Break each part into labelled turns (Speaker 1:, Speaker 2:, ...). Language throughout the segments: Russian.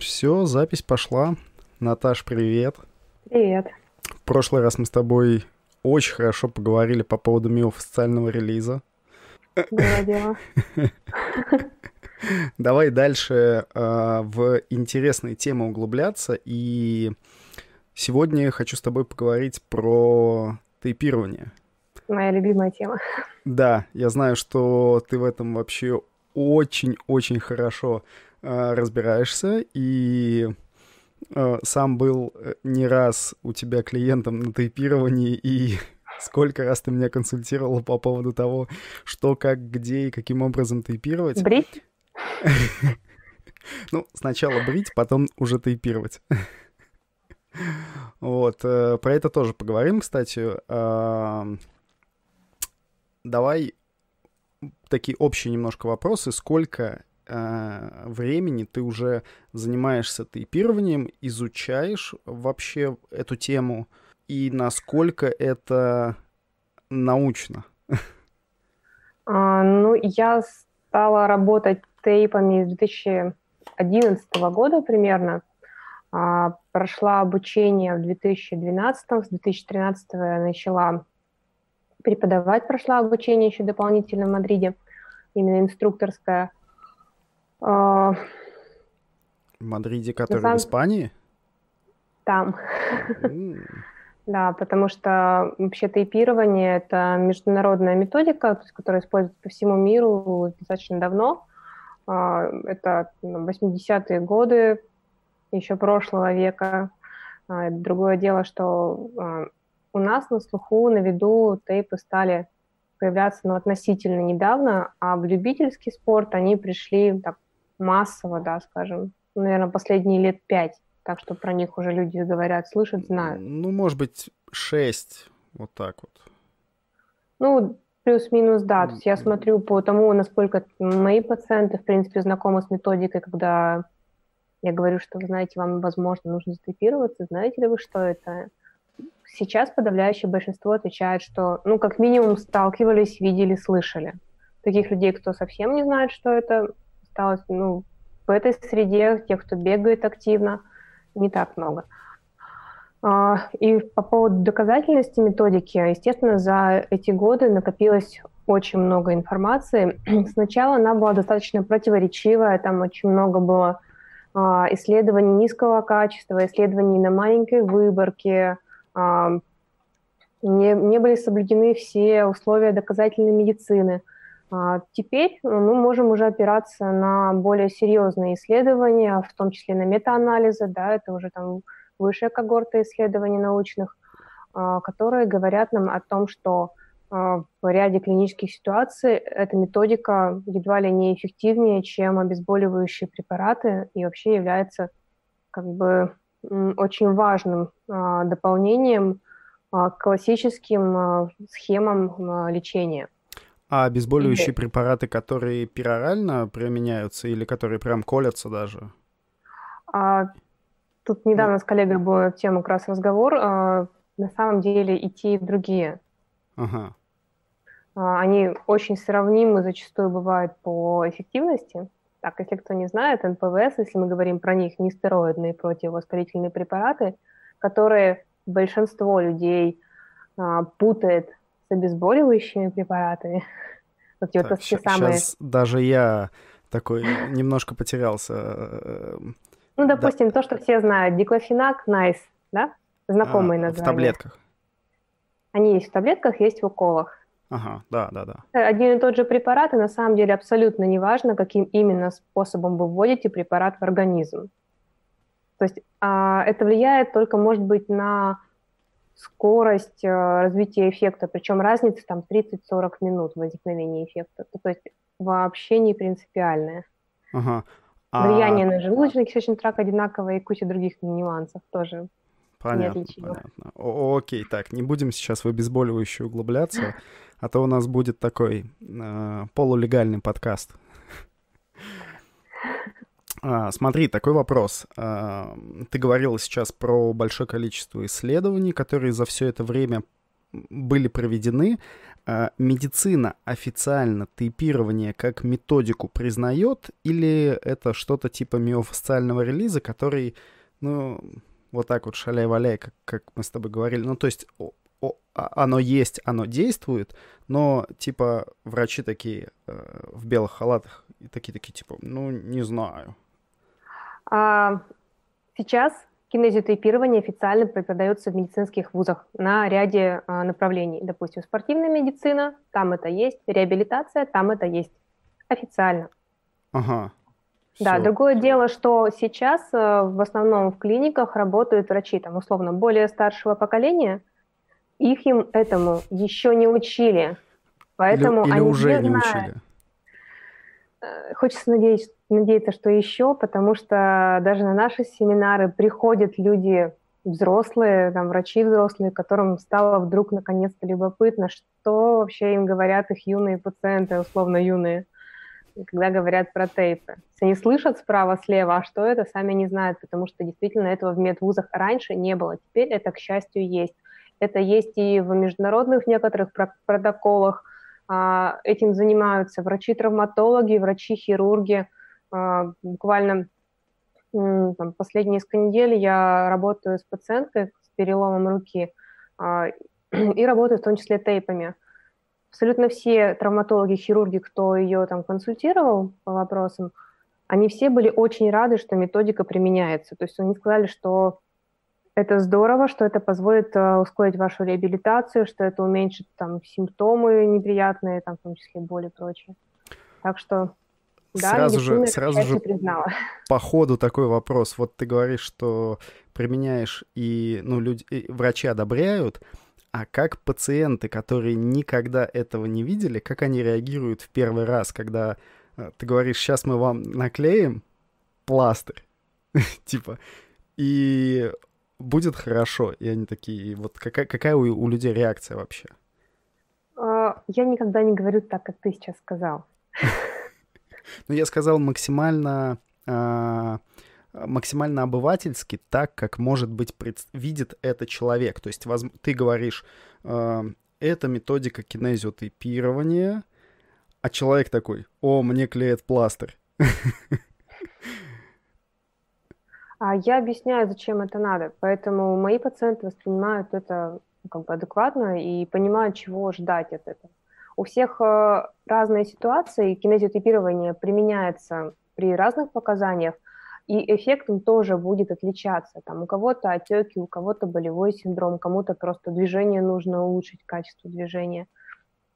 Speaker 1: Все, запись пошла. Наташ, привет.
Speaker 2: Привет.
Speaker 1: В прошлый раз мы с тобой очень хорошо поговорили по поводу моего официального релиза.
Speaker 2: Было дело.
Speaker 1: Давай дальше э, в интересные темы углубляться. И сегодня я хочу с тобой поговорить про тейпирование.
Speaker 2: Моя любимая тема.
Speaker 1: Да, я знаю, что ты в этом вообще очень-очень хорошо разбираешься. И э, сам был э, не раз у тебя клиентом на тейпировании и сколько раз ты меня консультировала по поводу того, что, как, где и каким образом тейпировать.
Speaker 2: Брить?
Speaker 1: Ну, сначала брить, потом уже тейпировать. Вот, э, про это тоже поговорим, кстати. Давай такие общие немножко вопросы. Сколько э, времени ты уже занимаешься тейпированием, изучаешь вообще эту тему, и насколько это научно?
Speaker 2: А, ну, я стала работать тейпами с 2011 года примерно. А, прошла обучение в 2012, с 2013 я начала преподавать, прошла обучение еще дополнительно в Мадриде, именно инструкторское. А,
Speaker 1: в Мадриде, который самом... в Испании?
Speaker 2: Там. Да, потому что вообще тейпирование – это международная методика, которая используется по всему миру достаточно давно. А, это 80-е годы еще прошлого века. А, другое дело, что у нас на слуху, на виду тейпы стали появляться ну, относительно недавно, а в любительский спорт они пришли так массово, да, скажем, наверное, последние лет пять. Так что про них уже люди говорят, слышат, знают.
Speaker 1: Ну, может быть, шесть, вот так вот.
Speaker 2: Ну, плюс-минус, да. То есть я смотрю по тому, насколько мои пациенты, в принципе, знакомы с методикой, когда я говорю, что, вы знаете, вам, возможно, нужно затейпироваться. Знаете ли вы, что это? Сейчас подавляющее большинство отвечает, что, ну, как минимум, сталкивались, видели, слышали. Таких людей, кто совсем не знает, что это, осталось, ну, в этой среде, тех, кто бегает активно, не так много. А, и по поводу доказательности методики, естественно, за эти годы накопилось очень много информации. Сначала она была достаточно противоречивая, там очень много было а, исследований низкого качества, исследований на маленькой выборке, а, не, не были соблюдены все условия доказательной медицины. А, теперь мы можем уже опираться на более серьезные исследования, в том числе на метаанализы, да, это уже там высшая когорта исследований научных, которые говорят нам о том, что в ряде клинических ситуаций эта методика едва ли не эффективнее, чем обезболивающие препараты и вообще является как бы очень важным а, дополнением а, к классическим а, схемам лечения.
Speaker 1: А обезболивающие и... препараты, которые перорально применяются или которые прям колятся даже?
Speaker 2: А, тут недавно ну... с коллегой был тему как раз разговор. А, на самом деле и те, и другие.
Speaker 1: Ага.
Speaker 2: А, они очень сравнимы зачастую бывают по эффективности. Так, если кто не знает, НПВС, если мы говорим про них, нестероидные противовоспалительные препараты, которые большинство людей а, путает с обезболивающими препаратами.
Speaker 1: Вот так, вот щ- самые... Сейчас даже я такой немножко потерялся.
Speaker 2: Э, ну, допустим, да. то, что все знают. Диклофенак, найс, да? Знакомые а, названия.
Speaker 1: В таблетках.
Speaker 2: Они есть в таблетках, есть в уколах.
Speaker 1: Ага, да, да, да.
Speaker 2: Один и тот же препарат, и на самом деле абсолютно неважно, каким именно способом вы вводите препарат в организм. То есть а, это влияет только, может быть, на скорость а, развития эффекта, причем разница там 30-40 минут возникновения эффекта. То есть вообще не принципиальная.
Speaker 1: Ага.
Speaker 2: А... Влияние на желудочно-кишечный тракт одинаковое и куча других нюансов тоже
Speaker 1: Понятно, понятно. О окей, так, не будем сейчас в обезболивающее углубляться, а то у нас будет такой э, полулегальный подкаст. А, смотри, такой вопрос. А, ты говорила сейчас про большое количество исследований, которые за все это время были проведены. А, медицина официально тейпирование как методику признает или это что-то типа миофасциального релиза, который, ну, вот так вот шаляй-валяй, как, как мы с тобой говорили. Ну, то есть о, оно есть, оно действует, но типа врачи такие э, в белых халатах и такие-такие типа, ну, не знаю.
Speaker 2: А, сейчас кинезиотейпирование официально преподается в медицинских вузах на ряде а, направлений. Допустим, спортивная медицина, там это есть, реабилитация, там это есть. Официально.
Speaker 1: Ага.
Speaker 2: Да, Все. другое дело, что сейчас э, в основном в клиниках работают врачи, там, условно, более старшего поколения, их им этому еще не учили. Поэтому
Speaker 1: или, или
Speaker 2: они
Speaker 1: уже не, не учили.
Speaker 2: Э, хочется надеяться, надеяться, что еще, потому что даже на наши семинары приходят люди взрослые, там, врачи взрослые, которым стало вдруг наконец-то любопытно, что вообще им говорят их юные пациенты, условно юные когда говорят про тейпы. Они слышат справа-слева, а что это, сами не знают, потому что действительно этого в медвузах раньше не было. Теперь это, к счастью, есть. Это есть и в международных некоторых протоколах. А, этим занимаются врачи-травматологи, врачи-хирурги. А, буквально там, последние несколько недель я работаю с пациенткой с переломом руки а, и работаю в том числе тейпами абсолютно все травматологи, хирурги, кто ее там консультировал по вопросам, они все были очень рады, что методика применяется. То есть они сказали, что это здорово, что это позволит uh, ускорить вашу реабилитацию, что это уменьшит там симптомы неприятные, там в том числе боли и прочее. Так что да,
Speaker 1: сразу же, сразу же признала. по ходу такой вопрос. Вот ты говоришь, что применяешь и ну люди, и врачи одобряют, а как пациенты, которые никогда этого не видели, как они реагируют в первый раз, когда э, ты говоришь, сейчас мы вам наклеим пластырь, типа, и будет хорошо. И они такие, вот какая, какая у, у людей реакция вообще?
Speaker 2: А, я никогда не говорю так, как ты сейчас сказал.
Speaker 1: Ну, я сказал максимально а, максимально обывательски, так, как, может быть, пред... видит это человек. То есть воз... ты говоришь, э, это методика кинезиотейпирования, а человек такой, о, мне клеят пластырь.
Speaker 2: А я объясняю, зачем это надо. Поэтому мои пациенты воспринимают это ну, как бы адекватно и понимают, чего ждать от этого. У всех э, разные ситуации, кинезиотипирование применяется при разных показаниях – и эффект он тоже будет отличаться. Там у кого-то отеки, у кого-то болевой синдром, кому-то просто движение нужно улучшить, качество движения.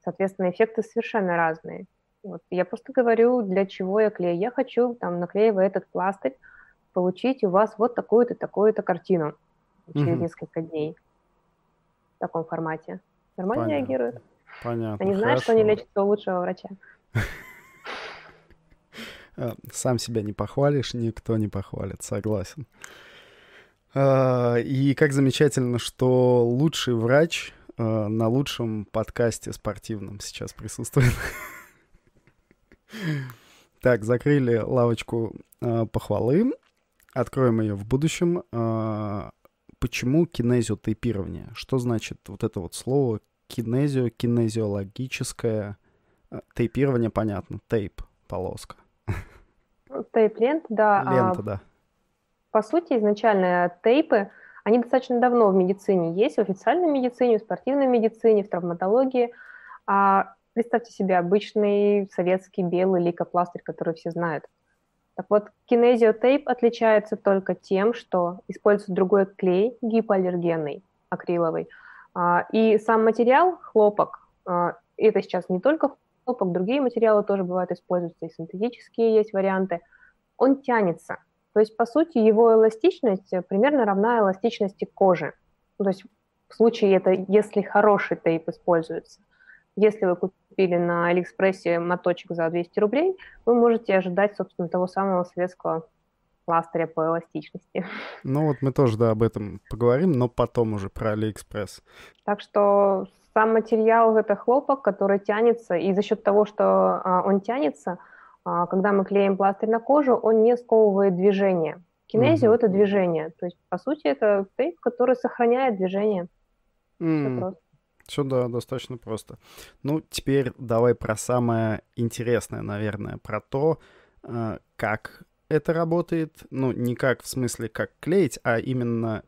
Speaker 2: Соответственно, эффекты совершенно разные. Вот. Я просто говорю, для чего я клею. Я хочу, там, наклеивая этот пластырь, получить у вас вот такую-то, такую-то картину через угу. несколько дней в таком формате. Нормально Понятно. реагируют?
Speaker 1: Понятно.
Speaker 2: Они знают, Хорошо. что они лечатся у лучшего врача.
Speaker 1: Э, сам себя не похвалишь, никто не похвалит, согласен. Э, и как замечательно, что лучший врач э, на лучшем подкасте спортивном сейчас присутствует. Так, закрыли лавочку похвалы. Откроем ее в будущем. Почему кинезиотейпирование? Что значит вот это вот слово кинезио, кинезиологическое тейпирование, понятно, тейп, полоска.
Speaker 2: Тейп-лента, да.
Speaker 1: А Лента, да.
Speaker 2: По сути, изначально тейпы, они достаточно давно в медицине есть, в официальной медицине, в спортивной медицине, в травматологии. А представьте себе обычный советский белый лейкопластырь, который все знают. Так вот, кинезиотейп отличается только тем, что используется другой клей, гипоаллергенный, акриловый. А, и сам материал, хлопок, а, это сейчас не только хлопок, другие материалы тоже бывают используются, и синтетические есть варианты, он тянется. То есть, по сути, его эластичность примерно равна эластичности кожи. то есть, в случае это, если хороший тейп используется. Если вы купили на Алиэкспрессе моточек за 200 рублей, вы можете ожидать, собственно, того самого советского пластыря по эластичности.
Speaker 1: Ну вот мы тоже, да, об этом поговорим, но потом уже про Алиэкспресс.
Speaker 2: Так что сам материал — это хлопок, который тянется, и за счет того, что а, он тянется, а, когда мы клеим пластырь на кожу, он не сковывает движение. Кинезио угу. — это движение. То есть, по сути, это тейп, который сохраняет движение.
Speaker 1: Mm. Все, да, достаточно просто. Ну, теперь давай про самое интересное, наверное, про то, э, как это работает. Ну, не как в смысле, как клеить, а именно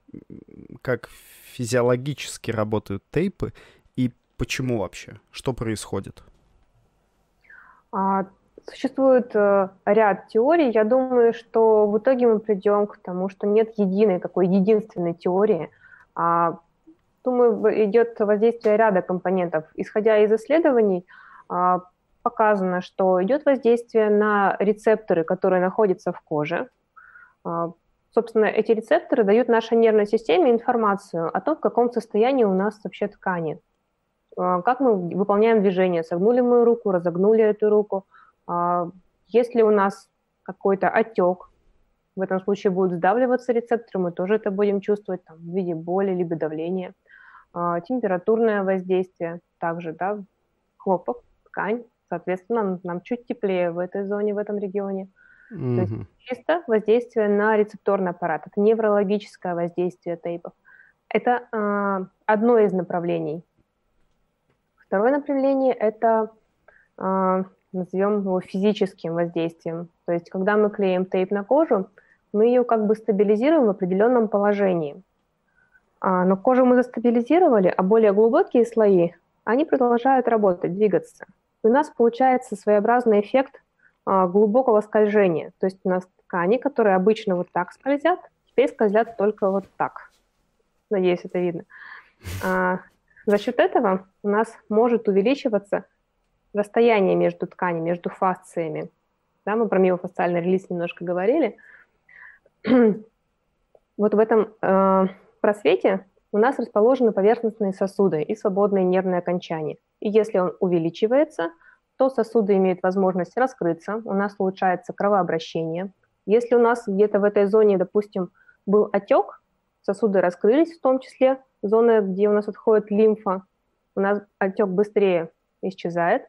Speaker 1: как физиологически работают тейпы и почему вообще, что происходит.
Speaker 2: А, существует э, ряд теорий. Я думаю, что в итоге мы придем к тому, что нет единой такой единственной теории, а думаю, идет воздействие ряда компонентов. Исходя из исследований, а, показано, что идет воздействие на рецепторы, которые находятся в коже. А, собственно, эти рецепторы дают нашей нервной системе информацию о том, в каком состоянии у нас вообще ткани. А, как мы выполняем движение, согнули мы руку, разогнули эту руку. Если у нас какой-то отек, в этом случае будут сдавливаться рецепторы, мы тоже это будем чувствовать там, в виде боли либо давления. А, температурное воздействие также, да, хлопок, ткань, соответственно, нам чуть теплее в этой зоне, в этом регионе. Mm-hmm. То есть чисто воздействие на рецепторный аппарат, это неврологическое воздействие тейпов. Это э, одно из направлений. Второе направление – это, э, назовем его физическим воздействием. То есть когда мы клеим тейп на кожу, мы ее как бы стабилизируем в определенном положении. А, но кожу мы застабилизировали, а более глубокие слои, они продолжают работать, двигаться. И у нас получается своеобразный эффект а, глубокого скольжения. То есть у нас ткани, которые обычно вот так скользят, теперь скользят только вот так. Надеюсь, это видно. А, за счет этого у нас может увеличиваться расстояние между тканями, между фасциями. Да, мы про миофасциальный релиз немножко говорили. вот в этом просвете у нас расположены поверхностные сосуды и свободные нервные окончания. И если он увеличивается, то сосуды имеют возможность раскрыться, у нас улучшается кровообращение. Если у нас где-то в этой зоне, допустим, был отек, сосуды раскрылись, в том числе зоны, где у нас отходит лимфа, у нас отек быстрее исчезает,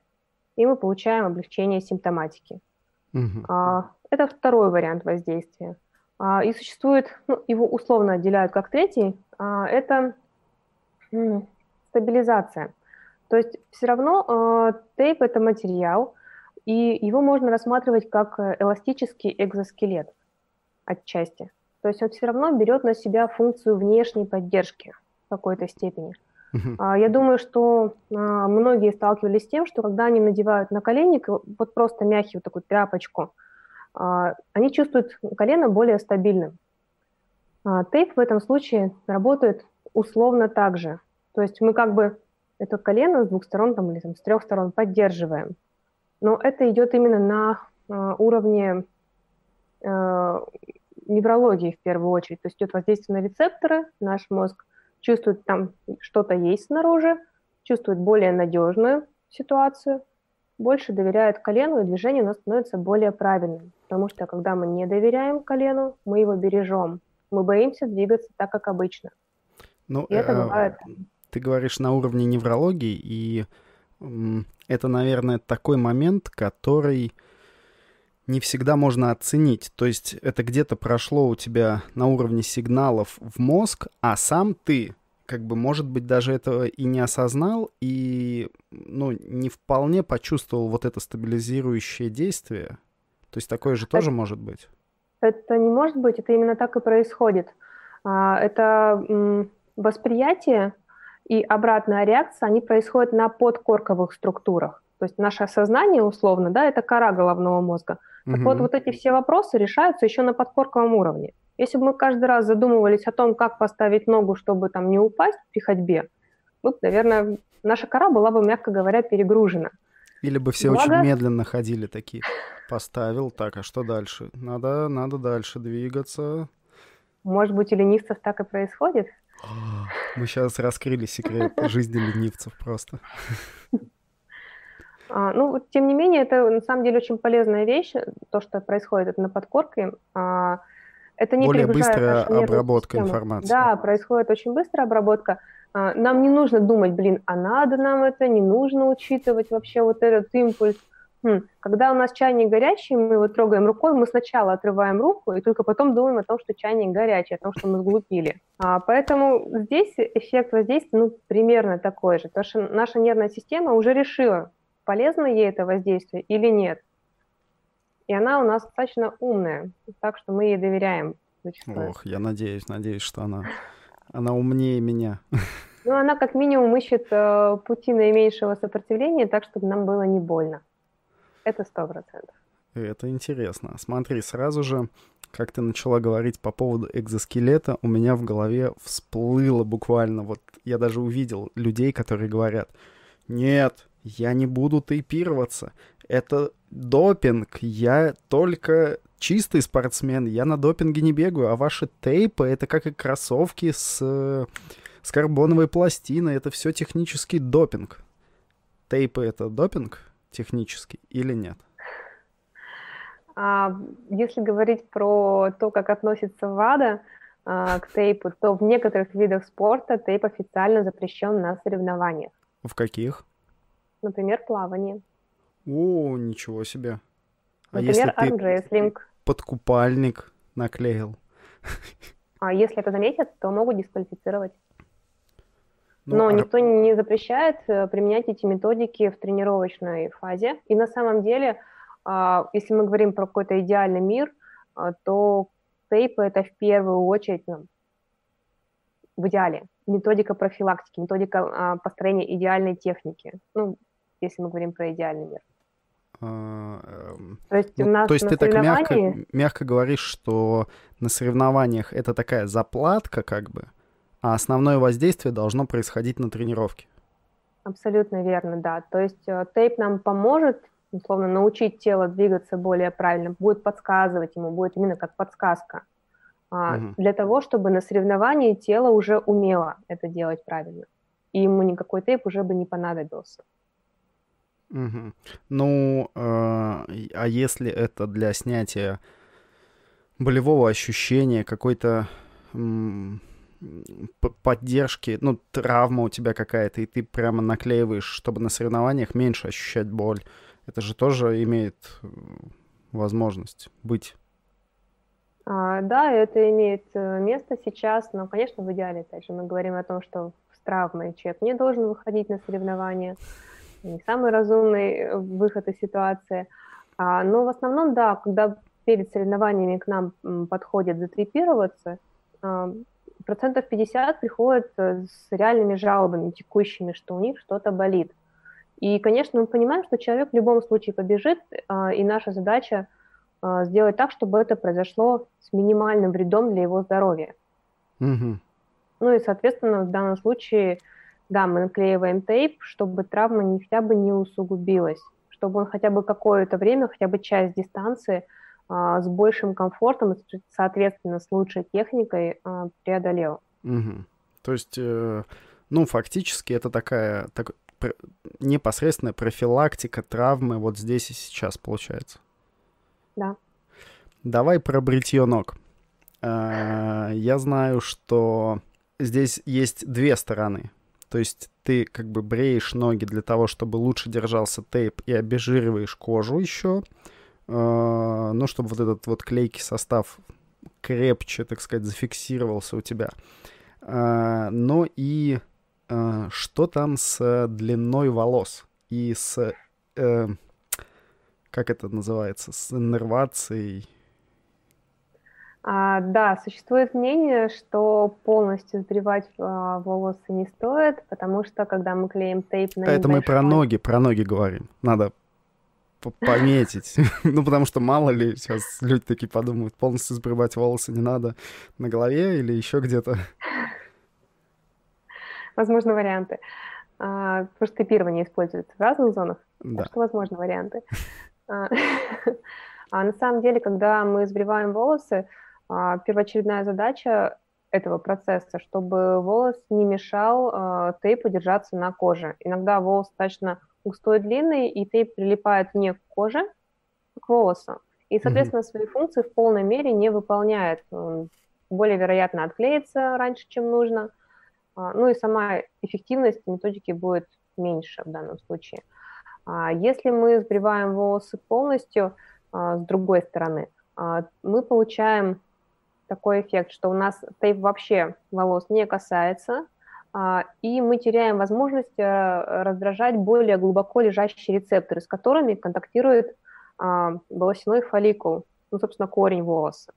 Speaker 2: и мы получаем облегчение симптоматики. Угу. Это второй вариант воздействия. А, и существует, ну, его условно отделяют как третий, а, это стабилизация. То есть все равно а, тейп – это материал, и его можно рассматривать как э, эластический экзоскелет отчасти. То есть он все равно берет на себя функцию внешней поддержки в какой-то степени. Uh-huh. Я думаю, что многие сталкивались с тем, что когда они надевают на колени вот просто мягкую такую тряпочку – они чувствуют колено более стабильным. А, тейп в этом случае работает условно так же. То есть мы как бы это колено с двух сторон там, или там, с трех сторон поддерживаем. Но это идет именно на а, уровне неврологии в первую очередь. То есть идет воздействие на рецепторы, наш мозг чувствует там что-то есть снаружи, чувствует более надежную ситуацию, больше доверяет колену, и движение у нас становится более правильным. Потому что когда мы не доверяем колену, мы его бережем. Мы боимся двигаться так, как обычно.
Speaker 1: Ну, и это э, бывает. Ты говоришь на уровне неврологии, и это, наверное, такой момент, который не всегда можно оценить. То есть это где-то прошло у тебя на уровне сигналов в мозг, а сам ты как бы, может быть, даже этого и не осознал, и, ну, не вполне почувствовал вот это стабилизирующее действие. То есть такое же это, тоже может быть?
Speaker 2: Это не может быть, это именно так и происходит. А, это восприятие и обратная реакция, они происходят на подкорковых структурах. То есть наше сознание, условно, да, это кора головного мозга. Так угу. вот, вот эти все вопросы решаются еще на подкорковом уровне. Если бы мы каждый раз задумывались о том, как поставить ногу, чтобы там не упасть при ходьбе, мы, наверное, наша кора была бы, мягко говоря, перегружена.
Speaker 1: Или бы все Благо... очень медленно ходили такие. Поставил, так, а что дальше? Надо, надо дальше двигаться.
Speaker 2: Может быть, у ленивцев так и происходит?
Speaker 1: Мы сейчас раскрыли секрет жизни ленивцев просто.
Speaker 2: А, ну, тем не менее, это на самом деле очень полезная вещь, то, что происходит это на подкорке. А, это не
Speaker 1: Более быстрая обработка информации.
Speaker 2: Да, происходит очень быстрая обработка. А, нам не нужно думать, блин, а надо нам это, не нужно учитывать вообще вот этот импульс. Когда у нас чайник горячий, мы его трогаем рукой, мы сначала отрываем руку и только потом думаем о том, что чайник горячий, о том, что мы сглупили. А, поэтому здесь эффект воздействия ну, примерно такой же, потому что наша нервная система уже решила, полезно ей это воздействие или нет. И она у нас достаточно умная, так что мы ей доверяем.
Speaker 1: Зачастую. Ох, я надеюсь, надеюсь, что она, она умнее меня.
Speaker 2: Ну, она как минимум ищет э, пути наименьшего сопротивления, так, чтобы нам было не больно. Это сто процентов.
Speaker 1: Это интересно. Смотри, сразу же, как ты начала говорить по поводу экзоскелета, у меня в голове всплыло буквально, вот я даже увидел людей, которые говорят, нет, я не буду тейпироваться, это допинг, я только чистый спортсмен, я на допинге не бегаю, а ваши тейпы это как и кроссовки с, с карбоновой пластиной, это все технический допинг. Тейпы это допинг? технический или нет?
Speaker 2: А, если говорить про то, как относится ВАДА а, к тейпу, то в некоторых видах спорта тейп официально запрещен на соревнованиях.
Speaker 1: В каких?
Speaker 2: Например, плавание.
Speaker 1: О, ничего себе.
Speaker 2: А Например, если армрестлинг.
Speaker 1: под купальник наклеил?
Speaker 2: А если это заметят, то могут дисквалифицировать. Ну, Но а... никто не запрещает э, применять эти методики в тренировочной фазе. И на самом деле, а, если мы говорим про какой-то идеальный мир, а, то тейпы это в первую очередь ну, в идеале методика профилактики, методика построения идеальной техники. Ну, если мы говорим про идеальный мир.
Speaker 1: Эм, то есть, ну, у нас то есть ты так мягко, мягко говоришь, что на соревнованиях это такая заплатка, как бы, а основное воздействие должно происходить на тренировке.
Speaker 2: Абсолютно верно, да. То есть э, тейп нам поможет, условно, научить тело двигаться более правильно, будет подсказывать ему, будет именно как подсказка. угу. Для того, чтобы на соревновании тело уже умело это делать правильно. И ему никакой тейп уже бы не понадобился.
Speaker 1: Угу. Ну, э, а если это для снятия болевого ощущения, какой-то поддержки, ну, травма у тебя какая-то, и ты прямо наклеиваешь, чтобы на соревнованиях меньше ощущать боль. Это же тоже имеет возможность быть.
Speaker 2: А, да, это имеет э, место сейчас, но, конечно, в идеале, опять же, мы говорим о том, что с травмой человек не должен выходить на соревнования, не самый разумный э, выход из ситуации. А, но в основном, да, когда перед соревнованиями к нам подходят затрепироваться, а, процентов 50 приходят э, с реальными жалобами текущими, что у них что-то болит. И, конечно, мы понимаем, что человек в любом случае побежит, а, и наша задача а, сделать так, чтобы это произошло с минимальным вредом для его здоровья.
Speaker 1: Угу.
Speaker 2: Ну и, соответственно, в данном случае, да, мы наклеиваем тейп, чтобы травма не, хотя бы не усугубилась, чтобы он хотя бы какое-то время, хотя бы часть дистанции – а, с большим комфортом и, соответственно, с лучшей техникой а, преодолел.
Speaker 1: Угу. То есть, э, ну, фактически это такая так, пр непосредственная профилактика травмы вот здесь и сейчас получается.
Speaker 2: Да.
Speaker 1: Давай про бритье ног. Э, я знаю, что здесь есть две стороны. То есть ты как бы бреешь ноги для того, чтобы лучше держался тейп и обезжириваешь кожу еще. А, ну, чтобы вот этот вот клейкий состав крепче, так сказать, зафиксировался у тебя. А, но и а, что там с длиной волос и с, э, как это называется, с иннервацией?
Speaker 2: А, да, существует мнение, что полностью сбривать а, волосы не стоит, потому что когда мы клеим тейп на
Speaker 1: Это небольшой... мы про ноги, про ноги говорим. Надо пометить. ну, потому что мало ли сейчас люди такие подумают, полностью сбривать волосы не надо на голове или еще где-то.
Speaker 2: Возможно, варианты. А, потому что типирование используется в разных зонах, да. так что возможны варианты. А, а на самом деле, когда мы сбриваем волосы, первоочередная задача этого процесса, чтобы волос не мешал а, тейпу держаться на коже. Иногда волос достаточно густой, длинный, и тейп прилипает не к коже, а к волосу. И, соответственно, свои функции в полной мере не выполняет. Он более вероятно отклеится раньше, чем нужно. А, ну и сама эффективность методики будет меньше в данном случае. А если мы сбриваем волосы полностью а, с другой стороны, а, мы получаем такой эффект, что у нас тейп вообще волос не касается, а, и мы теряем возможность э, раздражать более глубоко лежащие рецепторы, с которыми контактирует а, волосяной фолликул, ну, собственно, корень волоса.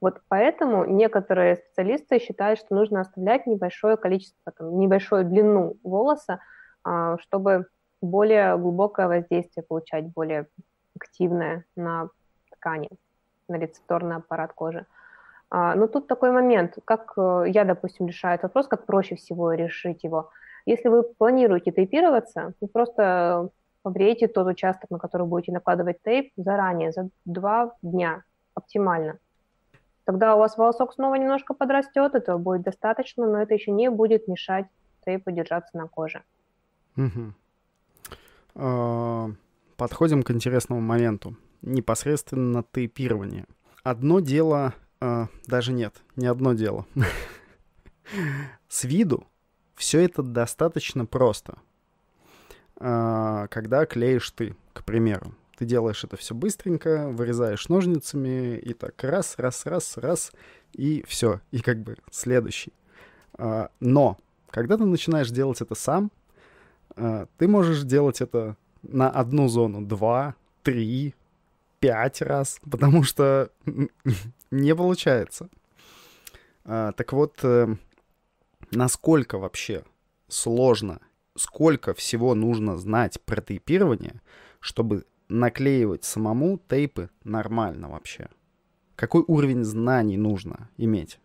Speaker 2: Вот поэтому некоторые специалисты считают, что нужно оставлять небольшое количество, там, небольшую длину волоса, а, чтобы более глубокое воздействие получать, более активное на ткани, на рецепторный аппарат кожи. А, но тут такой момент, как э, я, допустим, решаю этот вопрос, как проще всего решить его. Если вы планируете тейпироваться, вы просто побрейте тот участок, на который будете накладывать тейп заранее, за два дня, оптимально. Тогда у вас волосок снова немножко подрастет, этого будет достаточно, но это еще не будет мешать тейпу держаться на коже.
Speaker 1: Угу. Подходим к интересному моменту. Непосредственно тейпирование. Одно дело а, даже нет, не одно дело. С виду все это достаточно просто. А, когда клеишь ты, к примеру, ты делаешь это все быстренько, вырезаешь ножницами и так раз, раз, раз, раз, и все, и как бы следующий. А, но когда ты начинаешь делать это сам, а, ты можешь делать это на одну зону два, три, пять раз, потому что не получается. А, так вот, э, насколько вообще сложно, сколько всего нужно знать про тейпирование, чтобы наклеивать самому тейпы нормально вообще? Какой уровень знаний нужно иметь?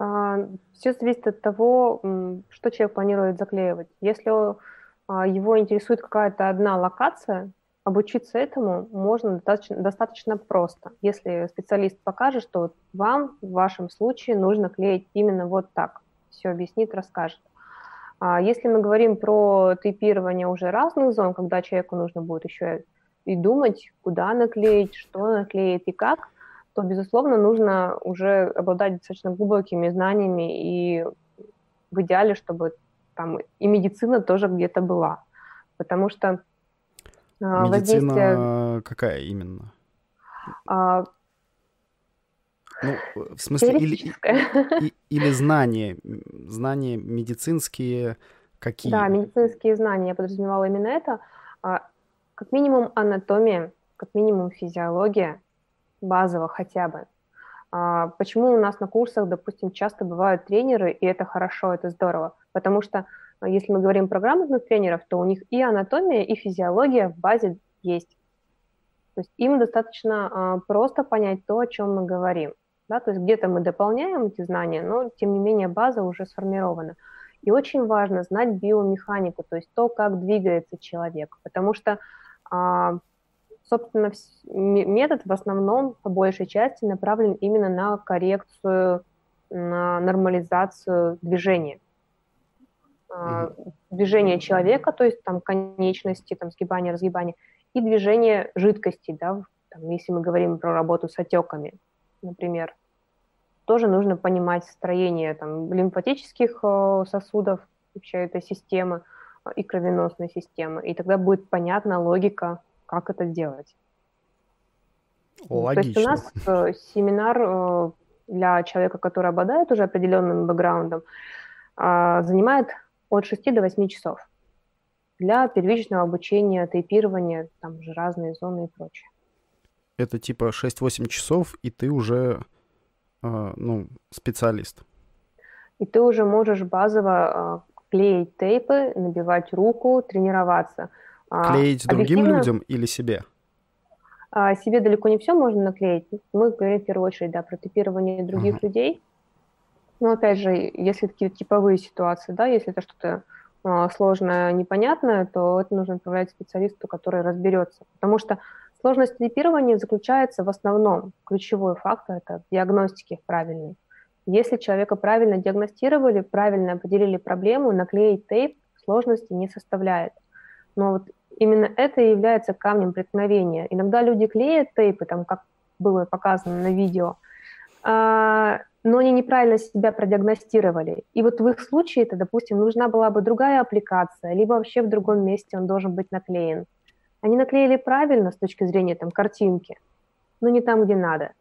Speaker 2: А, все зависит от того, что человек планирует заклеивать. Если а, его интересует какая-то одна локация, обучиться этому можно достаточно, достаточно просто. Если специалист покажет, что вам в вашем случае нужно клеить именно вот так, все объяснит, расскажет. А если мы говорим про тейпирование уже разных зон, когда человеку нужно будет еще и думать, куда наклеить, что наклеить и как, то, безусловно, нужно уже обладать достаточно глубокими знаниями и в идеале, чтобы там и медицина тоже где-то была. Потому что
Speaker 1: Медицина воздействие... какая именно? А... Ну, в смысле, или, или, или знания, знания медицинские какие?
Speaker 2: Да, медицинские знания, я подразумевала именно это. А, как минимум анатомия, как минимум физиология, базово хотя бы. А, почему у нас на курсах, допустим, часто бывают тренеры, и это хорошо, это здорово? Потому что а если мы говорим про грамотных тренеров, то у них и анатомия, и физиология в базе есть. То есть им достаточно а, просто понять то, о чем мы говорим. Да? То есть где-то мы дополняем эти знания, но тем не менее база уже сформирована. И очень важно знать биомеханику, то есть то, как двигается человек, потому что, а, собственно, метод в основном, по большей части, направлен именно на коррекцию, на нормализацию движения. Движение человека, то есть там конечности, там сгибание, разгибание, и движение жидкости, да, там, если мы говорим про работу с отеками, например, тоже нужно понимать строение там, лимфатических э, сосудов, вообще этой системы э, и кровеносной системы, и тогда будет понятна логика, как это делать.
Speaker 1: Логично.
Speaker 2: То есть у нас э, семинар для человека, который обладает уже определенным бэкграундом, занимает от 6 до 8 часов для первичного обучения, тейпирования, там же разные зоны и прочее.
Speaker 1: Это типа 6-8 часов, и ты уже э, ну, специалист.
Speaker 2: И ты уже можешь базово э, клеить тейпы, набивать руку, тренироваться.
Speaker 1: А, клеить а, другим людям или себе?
Speaker 2: А, себе далеко не все можно наклеить. Мы говорим в первую очередь да, про тейпирование других uh-huh. людей. Но опять же, если такие типовые ситуации, да, если это что-то а, сложное, непонятное, то это нужно отправлять специалисту, который разберется. Потому что сложность типирования заключается в основном, ключевой фактор – это в диагностике правильной. Если человека правильно диагностировали, правильно определили проблему, наклеить тейп сложности не составляет. Но вот именно это и является камнем преткновения. Иногда люди клеят тейпы, там, как было показано на видео – но они неправильно себя продиагностировали. И вот в их случае это, допустим, нужна была бы другая аппликация, либо вообще в другом месте он должен быть наклеен. Они наклеили правильно с точки зрения там, картинки, но не там, где надо.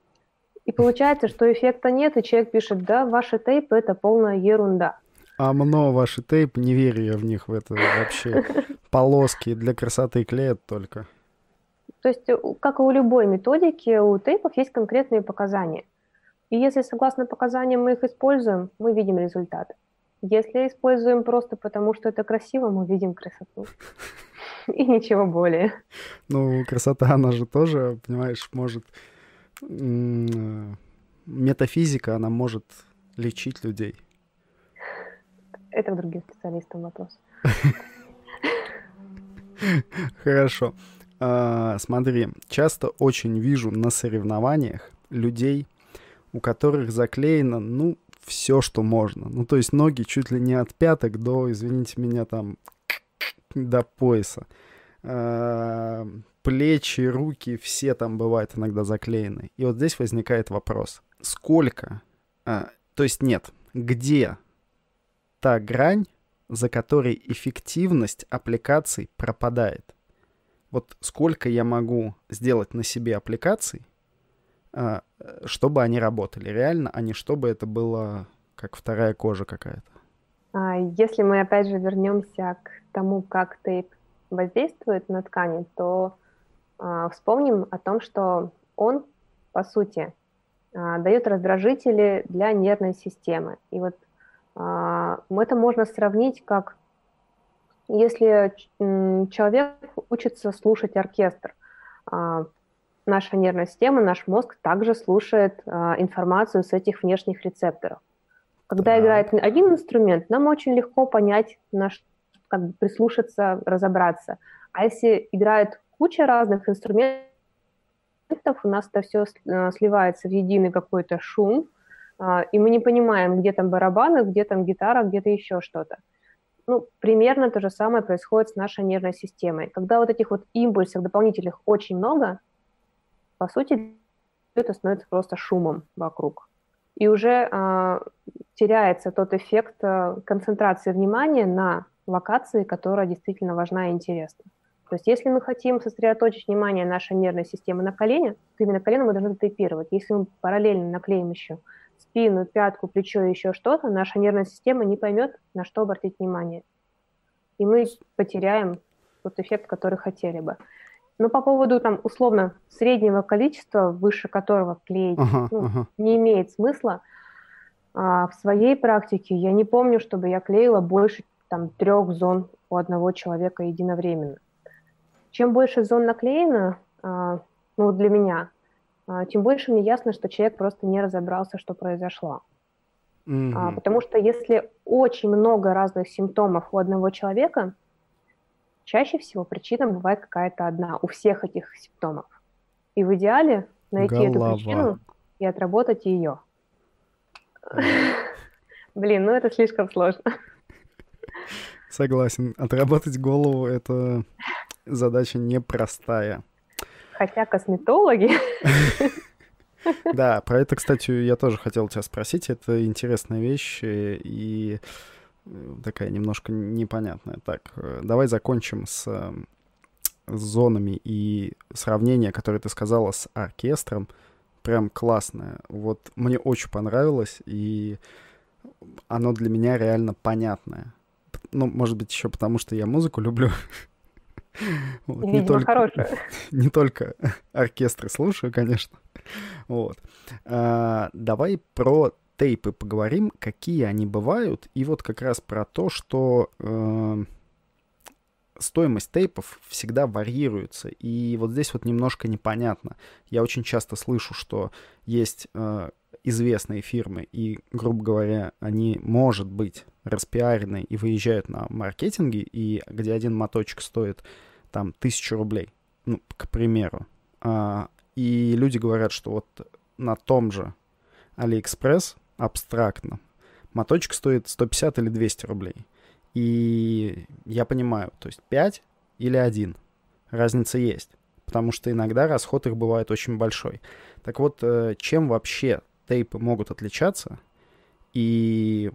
Speaker 2: И получается, что эффекта нет, и человек пишет, да, ваши тейпы – это полная ерунда.
Speaker 1: А мно ваши тейпы, не верю я в них в это вообще. Полоски для красоты клеят только.
Speaker 2: То есть, как и у любой методики, у тейпов есть конкретные показания. И если согласно показаниям мы их используем, мы видим результат. Если используем просто потому, что это красиво, мы видим красоту. И ничего более.
Speaker 1: Ну, красота, она же тоже, понимаешь, может... Метафизика, она может лечить людей.
Speaker 2: Это к другим специалистам вопрос.
Speaker 1: Хорошо. А, смотри, часто очень вижу на соревнованиях людей, у которых заклеено, ну, все, что можно. Ну, то есть ноги чуть ли не от пяток до, извините меня, там, до пояса. А, плечи, руки, все там бывают иногда заклеены. И вот здесь возникает вопрос. Сколько, а, то есть нет, где та грань, за которой эффективность аппликаций пропадает? Вот сколько я могу сделать на себе аппликаций, чтобы они работали реально, а не чтобы это было как вторая кожа какая-то.
Speaker 2: А, если мы опять же вернемся к тому, как тейп воздействует на ткани, то э, вспомним о том, что он, по сути, э, дает раздражители для нервной системы. И вот э, это можно сравнить как если человек учится слушать оркестр, наша нервная система, наш мозг также слушает информацию с этих внешних рецепторов. Когда да. играет один инструмент, нам очень легко понять, наш, как бы прислушаться, разобраться. А если играет куча разных инструментов, у нас это все сливается в единый какой-то шум, и мы не понимаем, где там барабаны, где там гитара, где-то еще что-то. Ну, примерно то же самое происходит с нашей нервной системой. Когда вот этих вот импульсов дополнительных очень много, по сути, это становится просто шумом вокруг. И уже э, теряется тот эффект э, концентрации внимания на локации, которая действительно важна и интересна. То есть если мы хотим сосредоточить внимание нашей нервной системы на колене, то именно колено мы должны тейпировать. Если мы параллельно наклеим еще спину, пятку, плечо и еще что-то, наша нервная система не поймет, на что обратить внимание. И мы потеряем тот эффект, который хотели бы. Но по поводу там условно среднего количества, выше которого клеить ага, ну, ага. не имеет смысла, а, в своей практике я не помню, чтобы я клеила больше там трех зон у одного человека единовременно. Чем больше зон наклеено, а, ну для меня, а, тем больше мне ясно, что человек просто не разобрался, что произошло. Mm-hmm. А, потому что если очень много разных симптомов у одного человека, чаще всего причина бывает какая-то одна у всех этих симптомов. И в идеале найти Голова. эту причину и отработать ее. Блин, ну это слишком сложно.
Speaker 1: Согласен. Отработать голову — это задача непростая.
Speaker 2: Хотя косметологи...
Speaker 1: Да, про это, кстати, я тоже хотел тебя спросить. Это интересная вещь и такая немножко непонятная. Так, э, давай закончим с, с зонами и сравнение, которое ты сказала с оркестром. Прям классное. Вот мне очень понравилось, и оно для меня реально понятное. Ну, может быть, еще потому, что я музыку люблю.
Speaker 2: Вот. не только, хорошая.
Speaker 1: Не только оркестры слушаю, конечно. Вот. А, давай про тейпы поговорим, какие они бывают, и вот как раз про то, что э, стоимость тейпов всегда варьируется, и вот здесь вот немножко непонятно. Я очень часто слышу, что есть э, известные фирмы, и, грубо говоря, они, может быть, распиарены и выезжают на маркетинге, и где один моточек стоит там тысячу рублей, ну, к примеру. А, и люди говорят, что вот на том же AliExpress абстрактно моточек стоит 150 или 200 рублей. И я понимаю, то есть 5 или 1. Разница есть. Потому что иногда расход их бывает очень большой. Так вот, э, чем вообще тейпы могут отличаться? И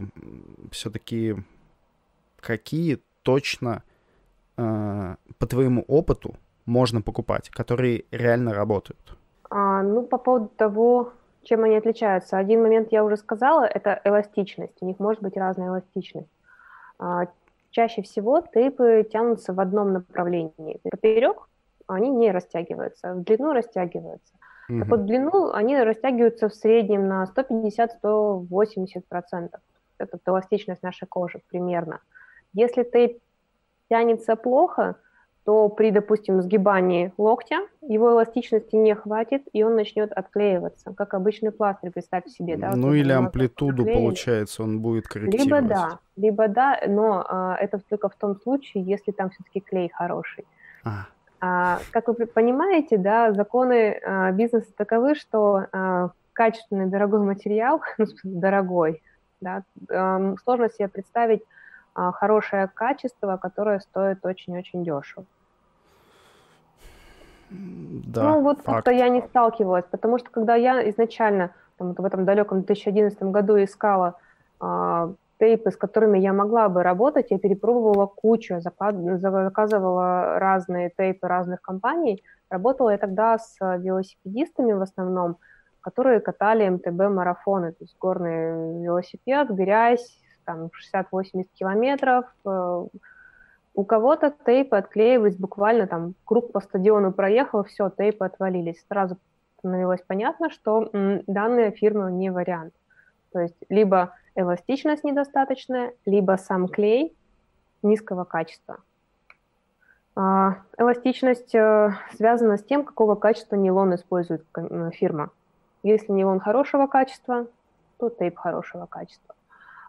Speaker 1: все-таки какие точно, э, по твоему опыту, можно покупать, которые реально работают?
Speaker 2: А, ну, по поводу того, чем они отличаются. Один момент я уже сказала, это эластичность. У них может быть разная эластичность. А, чаще всего тейпы тянутся в одном направлении. Поперек они не растягиваются, в длину растягиваются. Mm-hmm. Так вот, длину они растягиваются в среднем на 150-180%. Это эластичность нашей кожи примерно. Если тейп тянется плохо, то при, допустим, сгибании локтя его эластичности не хватит, и он начнет отклеиваться, как обычный пластырь, представьте себе. Да,
Speaker 1: ну или амплитуду, получается, он будет корректировать.
Speaker 2: Либо да, либо да, но а, это только в том случае, если там все-таки клей хороший. А. А, как вы понимаете, да, законы а, бизнеса таковы, что а, качественный дорогой материал, ну, дорогой, да, а, сложно себе представить хорошее качество, которое стоит очень-очень дешево. Да, ну вот как-то я не сталкивалась, потому что когда я изначально там, в этом далеком 2011 году искала а, тейпы, с которыми я могла бы работать, я перепробовала кучу, заказывала разные тейпы разных компаний. Работала я тогда с велосипедистами в основном, которые катали МТБ-марафоны, то есть горный велосипед, грязь, там 60-80 километров. Э, у кого-то тейпы отклеивались буквально там круг по стадиону проехал, все, тейпы отвалились. Сразу становилось понятно, что данная фирма не вариант. То есть либо эластичность недостаточная, либо сам клей низкого качества. А, эластичность э, связана с тем, какого качества нейлон использует э, фирма. Если нейлон хорошего качества, то тейп хорошего качества.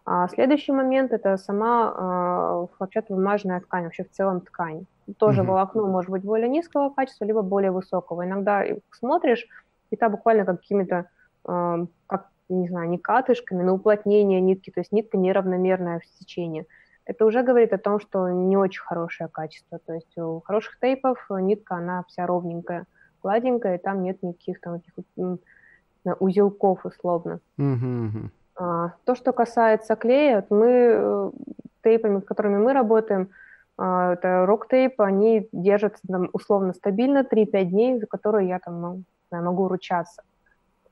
Speaker 2: А следующий момент – это сама э, хлопчатобумажная ткань, вообще в целом ткань. Тоже mm-hmm. волокно может быть более низкого качества, либо более высокого. Иногда смотришь, и там буквально какими-то, э, как, не знаю, не катышками, но уплотнение нитки, то есть нитка неравномерная в сечении. Это уже говорит о том, что не очень хорошее качество. То есть у хороших тейпов нитка, она вся ровненькая, гладенькая, и там нет никаких там таких узелков условно. Mm-hmm. А, то, что касается клея, мы э, тейпами, с которыми мы работаем, а, это рок-тейп, они держатся там, условно стабильно 3-5 дней, за которые я там ну, могу ручаться.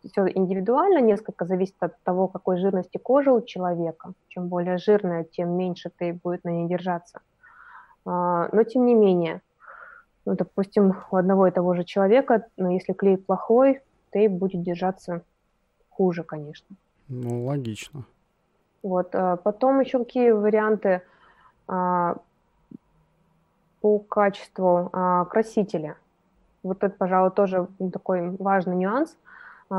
Speaker 2: Все индивидуально, несколько зависит от того, какой жирности кожи у человека. Чем более жирная, тем меньше тейп будет на ней держаться. А, но тем не менее, ну, допустим, у одного и того же человека, но ну, если клей плохой, тейп будет держаться хуже, конечно.
Speaker 1: Ну, логично.
Speaker 2: Вот. А потом еще какие варианты а, по качеству а, красителя. Вот это, пожалуй, тоже такой важный нюанс.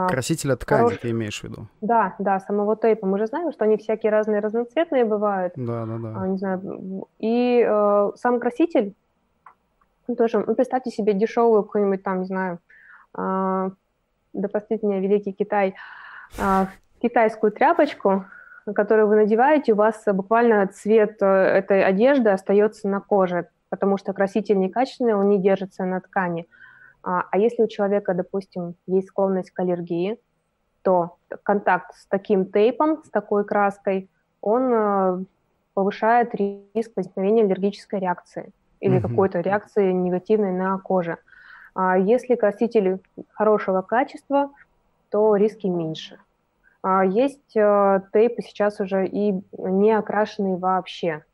Speaker 1: Красителя ткани Хорош... ты имеешь в виду?
Speaker 2: Да, да, самого тейпа. Мы же знаем, что они всякие разные разноцветные бывают.
Speaker 1: Да, да, да.
Speaker 2: А, не знаю. И э, сам краситель тоже, ну, представьте себе дешевую какую-нибудь там, не знаю, э, да простите меня, Великий Китай, э, китайскую тряпочку, которую вы надеваете, у вас буквально цвет э, этой одежды остается на коже, потому что краситель некачественный, он не держится на ткани. А, а если у человека, допустим, есть склонность к аллергии, то контакт с таким тейпом, с такой краской, он э, повышает риск возникновения аллергической реакции или mm-hmm. какой-то реакции негативной на коже. А если краситель хорошего качества, то риски меньше. А есть э, тейпы сейчас уже и не окрашенные вообще.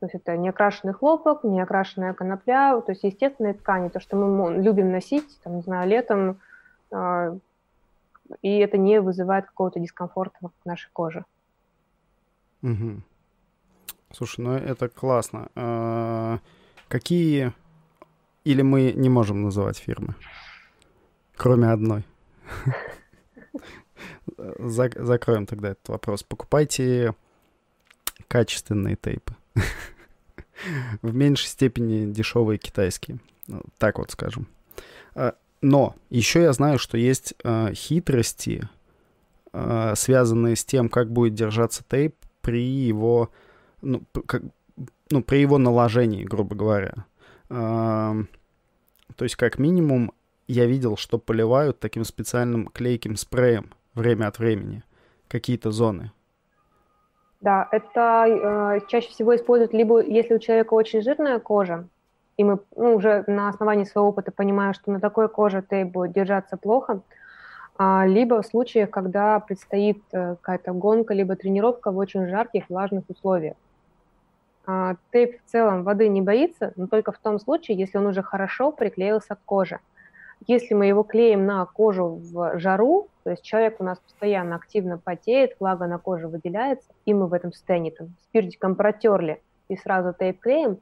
Speaker 2: То есть это не окрашенный хлопок, не окрашенная конопля, то есть естественные ткани, то, что мы любим носить, там, не знаю, летом, э, и это не вызывает какого-то дискомфорта в нашей коже.
Speaker 1: Угу. Слушай, ну это классно. А, какие или мы не можем называть фирмы, кроме одной? закроем тогда этот вопрос. Покупайте качественные тейпы. В меньшей степени дешевые китайские. Ну, так вот скажем. А, но еще я знаю, что есть а, хитрости, а, связанные с тем, как будет держаться тейп при его, ну, как, ну, при его наложении, грубо говоря. То есть, как минимум, я видел, что поливают таким специальным клейким спреем время от времени какие-то зоны?
Speaker 2: Да, это э, чаще всего используют либо если у человека очень жирная кожа, и мы ну, уже на основании своего опыта понимаем, что на такой коже тейп будет держаться плохо, а, либо в случаях, когда предстоит э, какая-то гонка, либо тренировка в очень жарких, влажных условиях. А, тейп в целом воды не боится, но только в том случае, если он уже хорошо приклеился к коже. Если мы его клеим на кожу в жару, то есть человек у нас постоянно активно потеет, влага на коже выделяется, и мы в этом состоянии там, спиртиком протерли и сразу тейп клеим,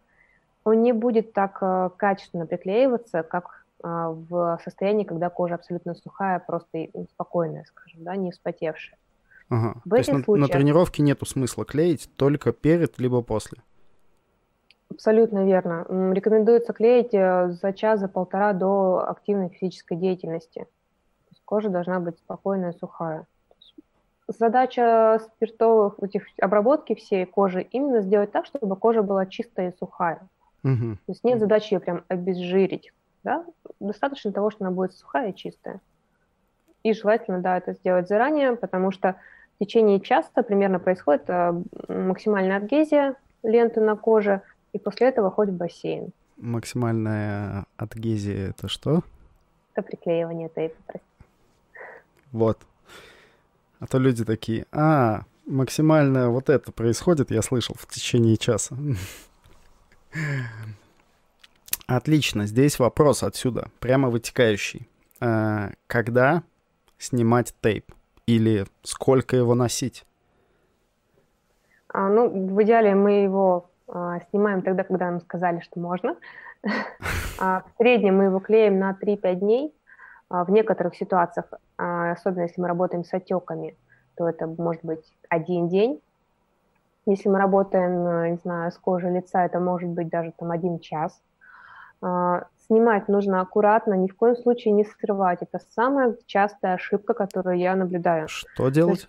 Speaker 2: он не будет так э, качественно приклеиваться, как э, в состоянии, когда кожа абсолютно сухая, просто спокойная, скажем, да, не вспотевшая.
Speaker 1: Ага. В То есть случаях... на, на тренировке нету смысла клеить только перед либо после?
Speaker 2: Абсолютно верно. Рекомендуется клеить э, за час, за полтора до активной физической деятельности. То есть кожа должна быть спокойная, сухая. Задача спиртовых этих обработки всей кожи именно сделать так, чтобы кожа была чистая и сухая. Угу. То есть нет задачи ее прям обезжирить. Да? Достаточно того, что она будет сухая и чистая. И желательно, да, это сделать заранее, потому что в течение часа примерно происходит э, максимальная адгезия ленты на коже, и после этого ходит в бассейн.
Speaker 1: Максимальная адгезия это что?
Speaker 2: Это приклеивание тейпа, прости.
Speaker 1: Вот. А то люди такие, а, максимально вот это происходит, я слышал, в течение часа. Отлично, здесь вопрос отсюда, прямо вытекающий. А, когда снимать тейп? Или сколько его носить?
Speaker 2: А, ну, в идеале мы его снимаем тогда, когда нам сказали, что можно. А, в среднем мы его клеим на 3-5 дней. А, в некоторых ситуациях, особенно если мы работаем с отеками, то это может быть один день. Если мы работаем, не знаю, с кожей лица, это может быть даже там один час. Снимать нужно аккуратно, ни в коем случае не срывать. Это самая частая ошибка, которую я наблюдаю.
Speaker 1: Что делать?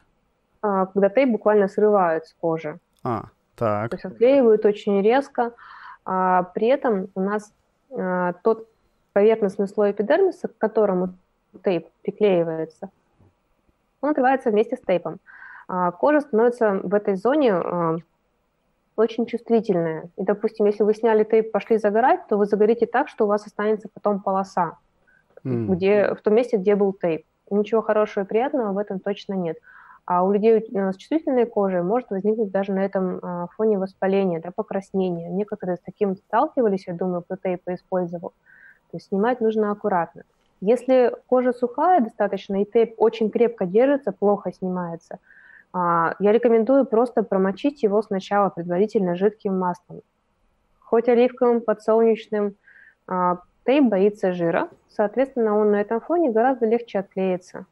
Speaker 1: Есть,
Speaker 2: когда тейп буквально срывают с кожи.
Speaker 1: А. Так.
Speaker 2: То есть отклеивают очень резко. А при этом у нас а, тот поверхностный слой эпидермиса, к которому тейп приклеивается, он открывается вместе с тейпом. А кожа становится в этой зоне а, очень чувствительная. И, допустим, если вы сняли тейп, пошли загорать, то вы загорите так, что у вас останется потом полоса, mm. где, в том месте, где был тейп. Ничего хорошего и приятного в этом точно нет. А у людей э, с чувствительной кожей может возникнуть даже на этом а, фоне воспаление, да, покраснение. Некоторые с таким сталкивались, я думаю, кто тейп использовал. То есть снимать нужно аккуратно. Если кожа сухая достаточно и тейп очень крепко держится, плохо снимается, а, я рекомендую просто промочить его сначала предварительно жидким маслом. Хоть оливковым, подсолнечным, а, тейп боится жира, соответственно, он на этом фоне гораздо легче отклеится.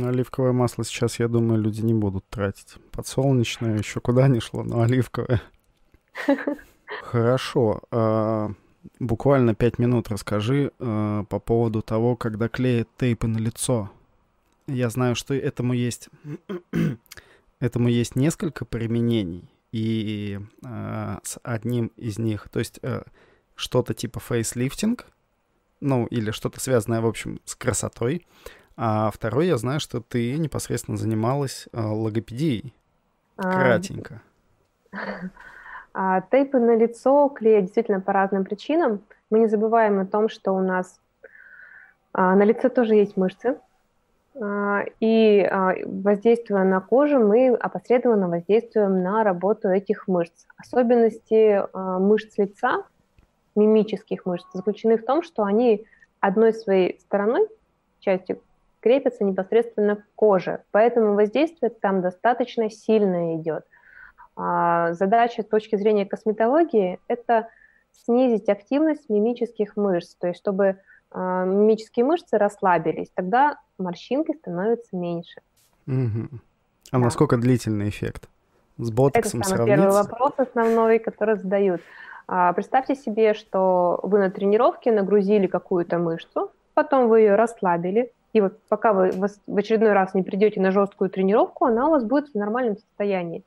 Speaker 1: Оливковое масло сейчас, я думаю, люди не будут тратить. Подсолнечное еще куда ни шло, но оливковое. Хорошо. А, буквально пять минут расскажи а, по поводу того, когда клеят тейпы на лицо. Я знаю, что этому есть, этому есть несколько применений, и а, с одним из них, то есть что-то типа фейслифтинг, ну или что-то связанное, в общем, с красотой, а второй, я знаю, что ты непосредственно занималась э, логопедией. А, Кратенько.
Speaker 2: А, тейпы на лицо клеят действительно по разным причинам. Мы не забываем о том, что у нас а, на лице тоже есть мышцы. А, и а, воздействуя на кожу, мы опосредованно воздействуем на работу этих мышц. Особенности а, мышц лица, мимических мышц, заключены в том, что они одной своей стороной, частью крепятся непосредственно к коже, поэтому воздействие там достаточно сильное идет. А задача с точки зрения косметологии – это снизить активность мимических мышц, то есть чтобы а, мимические мышцы расслабились, тогда морщинки становятся меньше.
Speaker 1: Угу. А да. насколько длительный эффект? С ботоксом
Speaker 2: Это самый первый вопрос основной, который задают. А, представьте себе, что вы на тренировке нагрузили какую-то мышцу, потом вы ее расслабили, и вот пока вы в очередной раз не придете на жесткую тренировку, она у вас будет в нормальном состоянии.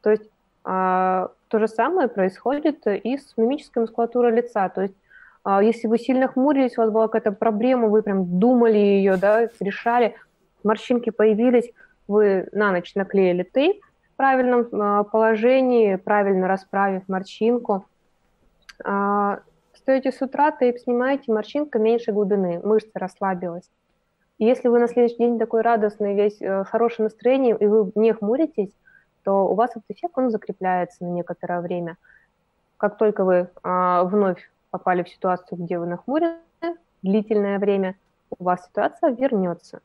Speaker 2: То есть а, то же самое происходит и с мимической мускулатурой лица. То есть а, если вы сильно хмурились, у вас была какая-то проблема, вы прям думали ее, да, решали, морщинки появились, вы на ночь наклеили тейп в правильном э, положении, правильно расправив морщинку. Э, встаете с утра, тейп снимаете, морщинка меньше глубины, мышца расслабилась. И если вы на следующий день такой радостный, весь э, хорошее настроение, и вы не хмуритесь, то у вас этот эффект, он закрепляется на некоторое время. Как только вы э, вновь попали в ситуацию, где вы нахмурены длительное время, у вас ситуация вернется.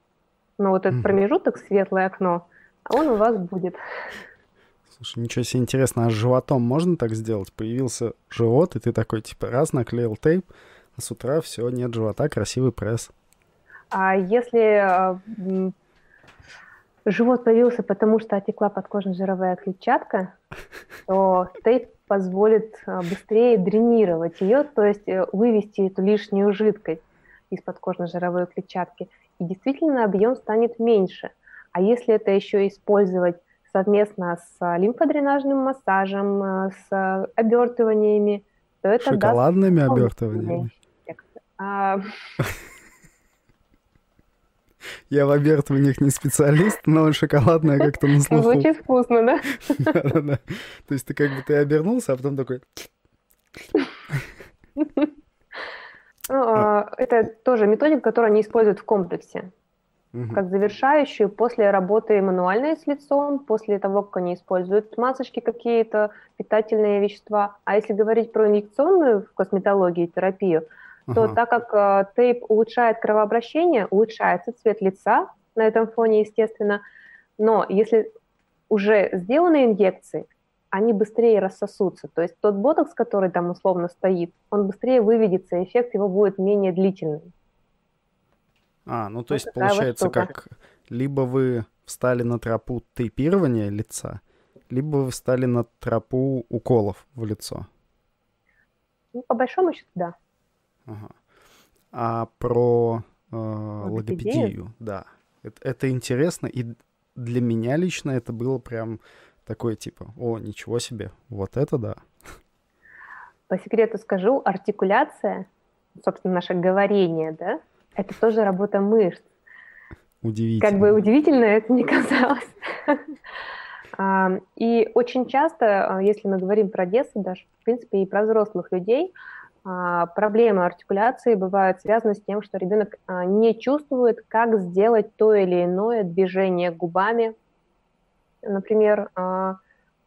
Speaker 2: Но вот этот промежуток, светлое окно, он у вас будет.
Speaker 1: Слушай, ничего себе интересно, а с животом можно так сделать? Появился живот, и ты такой, типа, раз наклеил тейп, а с утра все, нет живота, красивый пресс.
Speaker 2: А если а, живот появился, потому что отекла подкожно-жировая клетчатка, то тейп позволит а, быстрее дренировать ее, то есть э, вывести эту лишнюю жидкость из подкожно-жировой клетчатки, и действительно объем станет меньше. А если это еще использовать совместно с лимфодренажным массажем, э, с обертываниями, то это
Speaker 1: Шоколадными даст... обертываниями? Я в обертываниях не специалист, но шоколадная как-то на слуху.
Speaker 2: Звучит вкусно, да?
Speaker 1: Да-да-да. То есть ты как бы ты обернулся, а потом такой...
Speaker 2: Ну, а, это тоже методика, которую они используют в комплексе. Как завершающую после работы мануальной с лицом, после того, как они используют масочки какие-то, питательные вещества. А если говорить про инъекционную в косметологии терапию, то ага. так как э, тейп улучшает кровообращение, улучшается цвет лица на этом фоне, естественно. Но если уже сделаны инъекции, они быстрее рассосутся. То есть тот ботокс, который там условно стоит, он быстрее выведется, эффект его будет менее длительный.
Speaker 1: А, ну то вот есть получается, вот как либо вы встали на тропу тейпирования лица, либо вы встали на тропу уколов в лицо.
Speaker 2: Ну, по большому счету, да.
Speaker 1: Ага. А про э, логопедию, да. Это, это интересно, и для меня лично это было прям такое типа, о, ничего себе, вот это да.
Speaker 2: По секрету скажу, артикуляция, собственно, наше говорение, да, это тоже работа мышц.
Speaker 1: Удивительно.
Speaker 2: Как бы удивительно это не казалось. А, и очень часто, а, если мы говорим про детство, даже, в принципе, и про взрослых людей, проблемы артикуляции бывают связаны с тем, что ребенок не чувствует, как сделать то или иное движение губами, например,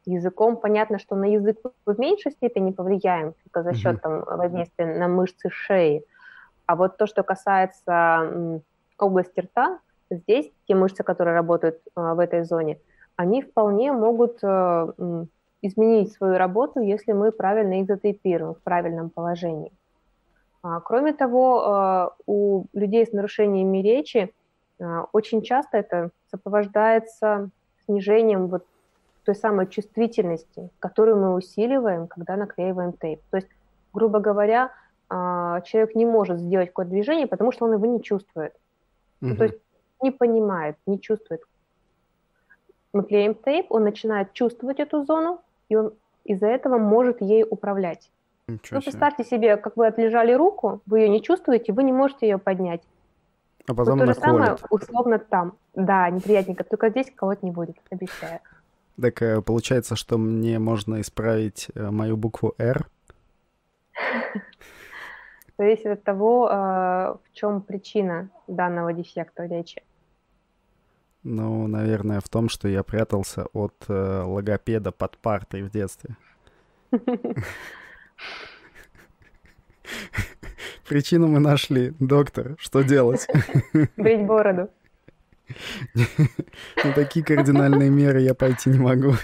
Speaker 2: языком. Понятно, что на язык мы в меньшей степени повлияем, только за счет там, воздействия на мышцы шеи. А вот то, что касается области рта, здесь те мышцы, которые работают в этой зоне, они вполне могут изменить свою работу, если мы правильно их затейпируем в правильном положении. А, кроме того, у людей с нарушениями речи очень часто это сопровождается снижением вот той самой чувствительности, которую мы усиливаем, когда наклеиваем тейп. То есть, грубо говоря, а, человек не может сделать какое-то движение, потому что он его не чувствует. Угу. Ну, то есть не понимает, не чувствует. Мы клеим тейп, он начинает чувствовать эту зону, и он из-за этого может ей управлять. Ничего ну, представьте себе, как вы отлежали руку, вы ее не чувствуете, вы не можете ее поднять.
Speaker 1: А потом вот то же самое
Speaker 2: условно там. Да, неприятненько, только здесь колоть не будет, обещаю.
Speaker 1: Так э, получается, что мне можно исправить э, мою букву «Р»?
Speaker 2: Зависит от того, э, в чем причина данного дефекта речи.
Speaker 1: Ну, наверное, в том, что я прятался от логопеда под партой в детстве. Причину мы нашли. Доктор, что делать?
Speaker 2: Брить бороду.
Speaker 1: На такие кардинальные меры я пойти не могу.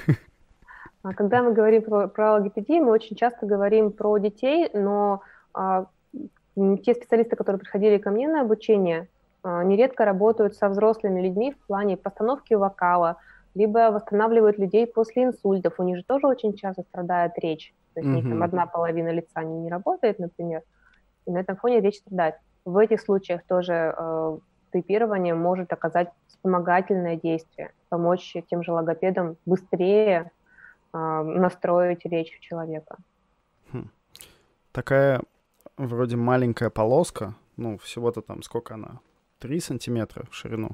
Speaker 2: А когда мы говорим про, про логопедию, мы очень часто говорим про детей, но а, те специалисты, которые приходили ко мне на обучение, нередко работают со взрослыми людьми в плане постановки вокала, либо восстанавливают людей после инсультов. У них же тоже очень часто страдает речь. То есть mm-hmm. у них там одна половина лица не, не работает, например, и на этом фоне речь страдает. В этих случаях тоже э, тейпирование может оказать вспомогательное действие, помочь тем же логопедам быстрее э, настроить речь человека.
Speaker 1: Хм. Такая вроде маленькая полоска, ну, всего-то там сколько она? Три сантиметра в ширину?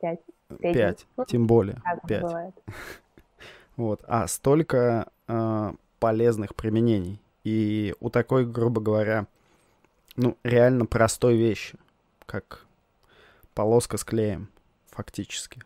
Speaker 2: Пять.
Speaker 1: Пять, ну, тем более. Пять. Бывает. Вот. А столько э, полезных применений. И у такой, грубо говоря, ну, реально простой вещи, как полоска с клеем, фактически.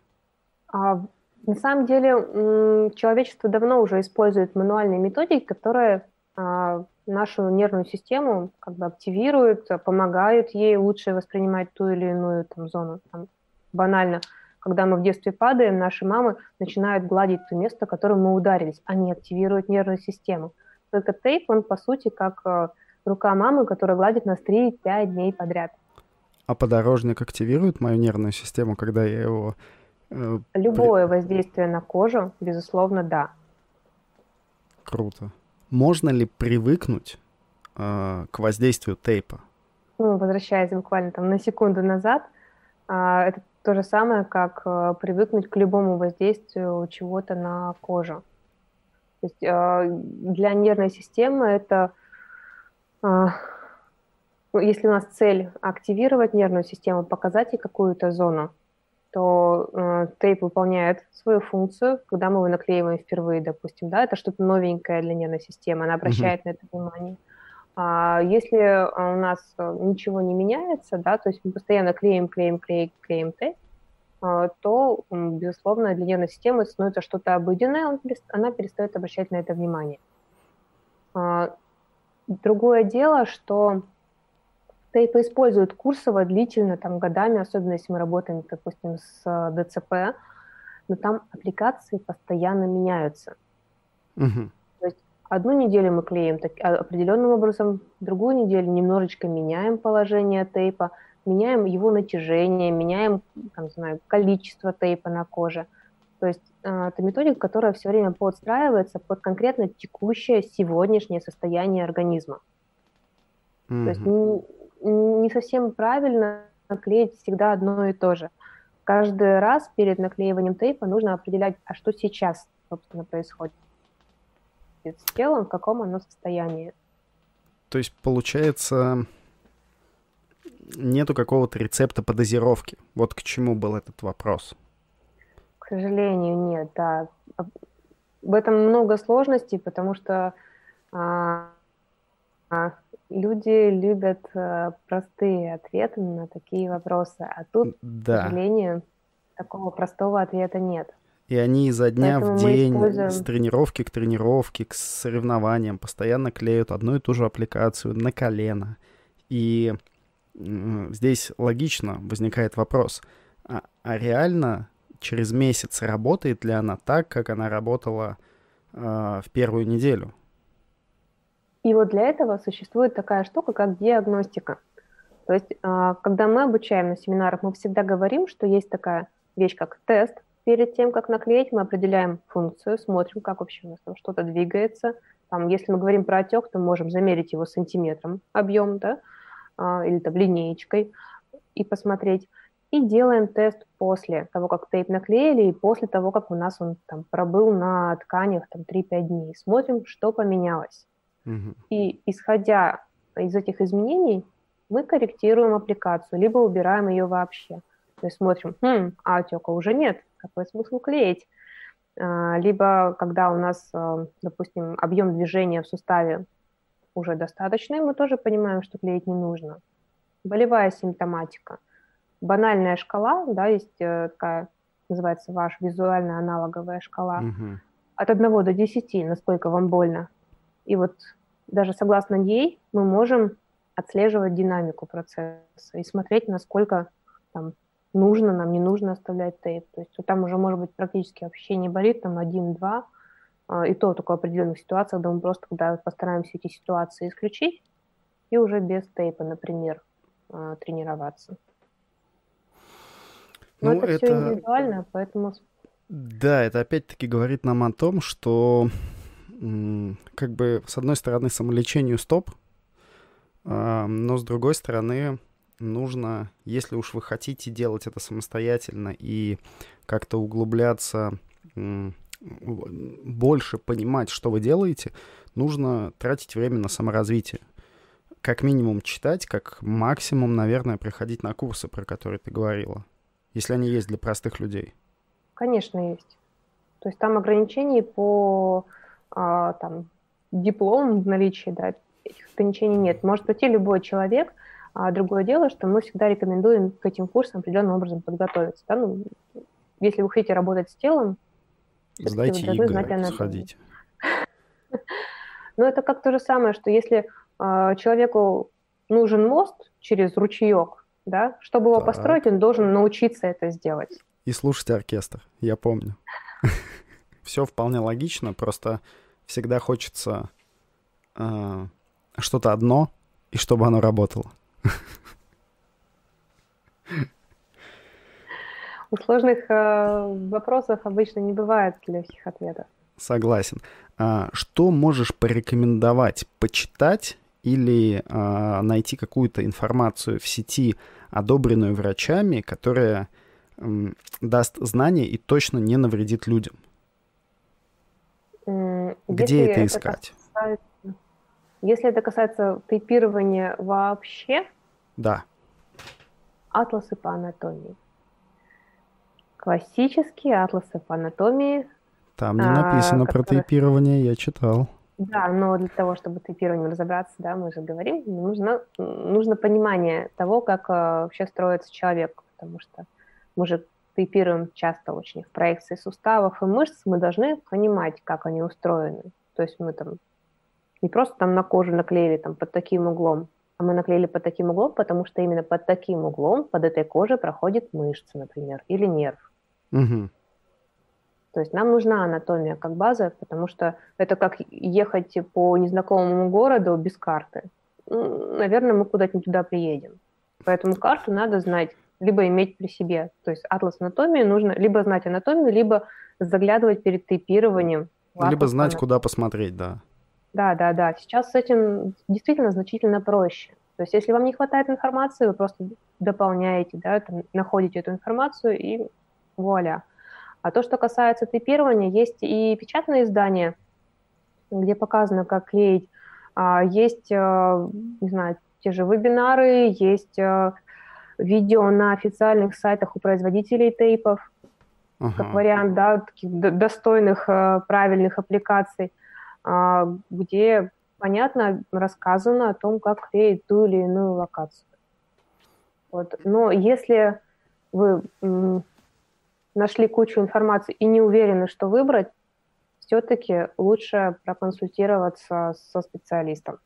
Speaker 2: А, на самом деле, человечество давно уже использует мануальные методики, которые нашу нервную систему как бы активируют, помогают ей лучше воспринимать ту или иную там, зону. Там, банально, когда мы в детстве падаем, наши мамы начинают гладить то место, которым мы ударились. Они активируют нервную систему. Только тейп, он по сути как э, рука мамы, которая гладит нас 3-5 дней подряд.
Speaker 1: А подорожник активирует мою нервную систему, когда я его...
Speaker 2: Э, Любое при... воздействие на кожу, безусловно, да.
Speaker 1: Круто. Можно ли привыкнуть э, к воздействию тейпа?
Speaker 2: Ну, возвращаясь буквально там на секунду назад, э, это то же самое, как э, привыкнуть к любому воздействию чего-то на кожу. То есть э, для нервной системы это, э, ну, если у нас цель активировать нервную систему, показать ей какую-то зону, то э, тейп выполняет свою функцию, когда мы его наклеиваем впервые, допустим, да, это что-то новенькое для нервной системы, она обращает mm-hmm. на это внимание. А если у нас ничего не меняется, да, то есть мы постоянно клеим, клеим, клеим, клеим тейп, а, то, безусловно, для нервной системы становится что-то обыденное, она перестает обращать на это внимание. А, другое дело, что тейпы используют курсово длительно, там, годами, особенно если мы работаем, допустим, с а, ДЦП, но там аппликации постоянно меняются. Угу. То есть одну неделю мы клеим так, определенным образом, другую неделю немножечко меняем положение тейпа, меняем его натяжение, меняем, там, знаю, количество тейпа на коже. То есть э, это методика, которая все время подстраивается под конкретно текущее сегодняшнее состояние организма. Mm-hmm. То есть не, совсем правильно наклеить всегда одно и то же. Каждый раз перед наклеиванием тейпа нужно определять, а что сейчас, собственно, происходит с телом, в каком оно состоянии.
Speaker 1: То есть, получается, нету какого-то рецепта по дозировке. Вот к чему был этот вопрос.
Speaker 2: К сожалению, нет, да. В этом много сложностей, потому что а, люди любят а, простые ответы на такие вопросы, а тут, да. к сожалению, такого простого ответа нет.
Speaker 1: И они изо дня Поэтому в день, используем... с тренировки к тренировке, к соревнованиям постоянно клеют одну и ту же аппликацию на колено. И здесь логично возникает вопрос, а, а реально через месяц работает ли она так, как она работала э, в первую неделю?
Speaker 2: И вот для этого существует такая штука, как диагностика. То есть, э, когда мы обучаем на семинарах, мы всегда говорим, что есть такая вещь, как тест. Перед тем, как наклеить, мы определяем функцию, смотрим, как вообще у нас там что-то двигается. Там, если мы говорим про отек, то можем замерить его сантиметром объем, да, а, или там линеечкой и посмотреть. И делаем тест после того, как тейп наклеили, и после того, как у нас он там пробыл на тканях там 3-5 дней. Смотрим, что поменялось. Угу. И исходя из этих изменений, мы корректируем аппликацию, либо убираем ее вообще. То есть смотрим, хм, а отека уже нет, какой смысл клеить? А, либо когда у нас, а, допустим, объем движения в суставе уже достаточно, и мы тоже понимаем, что клеить не нужно. Болевая симптоматика. Банальная шкала, да, есть э, такая, называется ваша визуальная аналоговая шкала. Угу. От 1 до 10, насколько вам больно. И вот даже согласно ей мы можем отслеживать динамику процесса и смотреть, насколько там, нужно нам, не нужно оставлять тейп. То есть вот там уже, может быть, практически вообще не болит, там 1-2, а, и то только в определенных ситуациях, когда мы просто когда постараемся эти ситуации исключить и уже без тейпа, например, а, тренироваться. Но ну, это, это все индивидуально, поэтому...
Speaker 1: Да, это опять-таки говорит нам о том, что как бы с одной стороны самолечению стоп, а, но с другой стороны нужно, если уж вы хотите делать это самостоятельно и как-то углубляться больше понимать, что вы делаете, нужно тратить время на саморазвитие. Как минимум читать, как максимум, наверное, приходить на курсы, про которые ты говорила. если они есть для простых людей?
Speaker 2: Конечно, есть. То есть там ограничений по а, там, диплому в наличии, да, этих ограничений нет. Может прийти любой человек, а другое дело, что мы всегда рекомендуем к этим курсам определенным образом подготовиться. Да? Ну, если вы хотите работать с телом,
Speaker 1: Сдайте вы игры, сходите.
Speaker 2: Но это как то же самое, что если э, человеку нужен мост через ручеек, да, чтобы его так. построить, он должен научиться это сделать.
Speaker 1: И слушать оркестр, я помню. Все вполне логично, просто всегда хочется э, что-то одно, и чтобы оно работало.
Speaker 2: У сложных э, вопросов обычно не бывает легких ответов.
Speaker 1: Согласен. А, что можешь порекомендовать почитать или а, найти какую-то информацию в сети, одобренную врачами, которая м, даст знания и точно не навредит людям? Где Если это искать?
Speaker 2: Касается, если это касается тейпирования вообще,
Speaker 1: да.
Speaker 2: атласы по анатомии. Классические атласы по анатомии.
Speaker 1: Там не написано а, про тейпирование, я читал.
Speaker 2: Да, но для того, чтобы тейпированием разобраться, да, мы же говорим, нужно, нужно понимание того, как э, вообще строится человек, потому что мы же тейпируем часто очень в проекции суставов и мышц, мы должны понимать, как они устроены. То есть мы там не просто там на кожу наклеили там под таким углом, а мы наклеили под таким углом, потому что именно под таким углом под этой кожей проходит мышца, например, или нерв.
Speaker 1: Угу.
Speaker 2: То есть нам нужна анатомия как база, потому что это как ехать по незнакомому городу без карты. Ну, наверное, мы куда-то не туда приедем. Поэтому карту надо знать, либо иметь при себе. То есть атлас анатомии нужно либо знать анатомию, либо заглядывать перед тейпированием.
Speaker 1: Либо знать, куда посмотреть, да.
Speaker 2: Да, да, да. Сейчас с этим действительно значительно проще. То есть если вам не хватает информации, вы просто дополняете, да, там, находите эту информацию и вуаля. А то, что касается типирования, есть и печатные издания, где показано, как клеить. А, есть, э, не знаю, те же вебинары, есть э, видео на официальных сайтах у производителей тейпов, uh-huh. как вариант, да, таких достойных, э, правильных аппликаций, а, где понятно рассказано о том, как клеить ту или иную локацию. Вот. Но если вы нашли кучу информации и не уверены, что выбрать, все-таки лучше проконсультироваться со специалистом.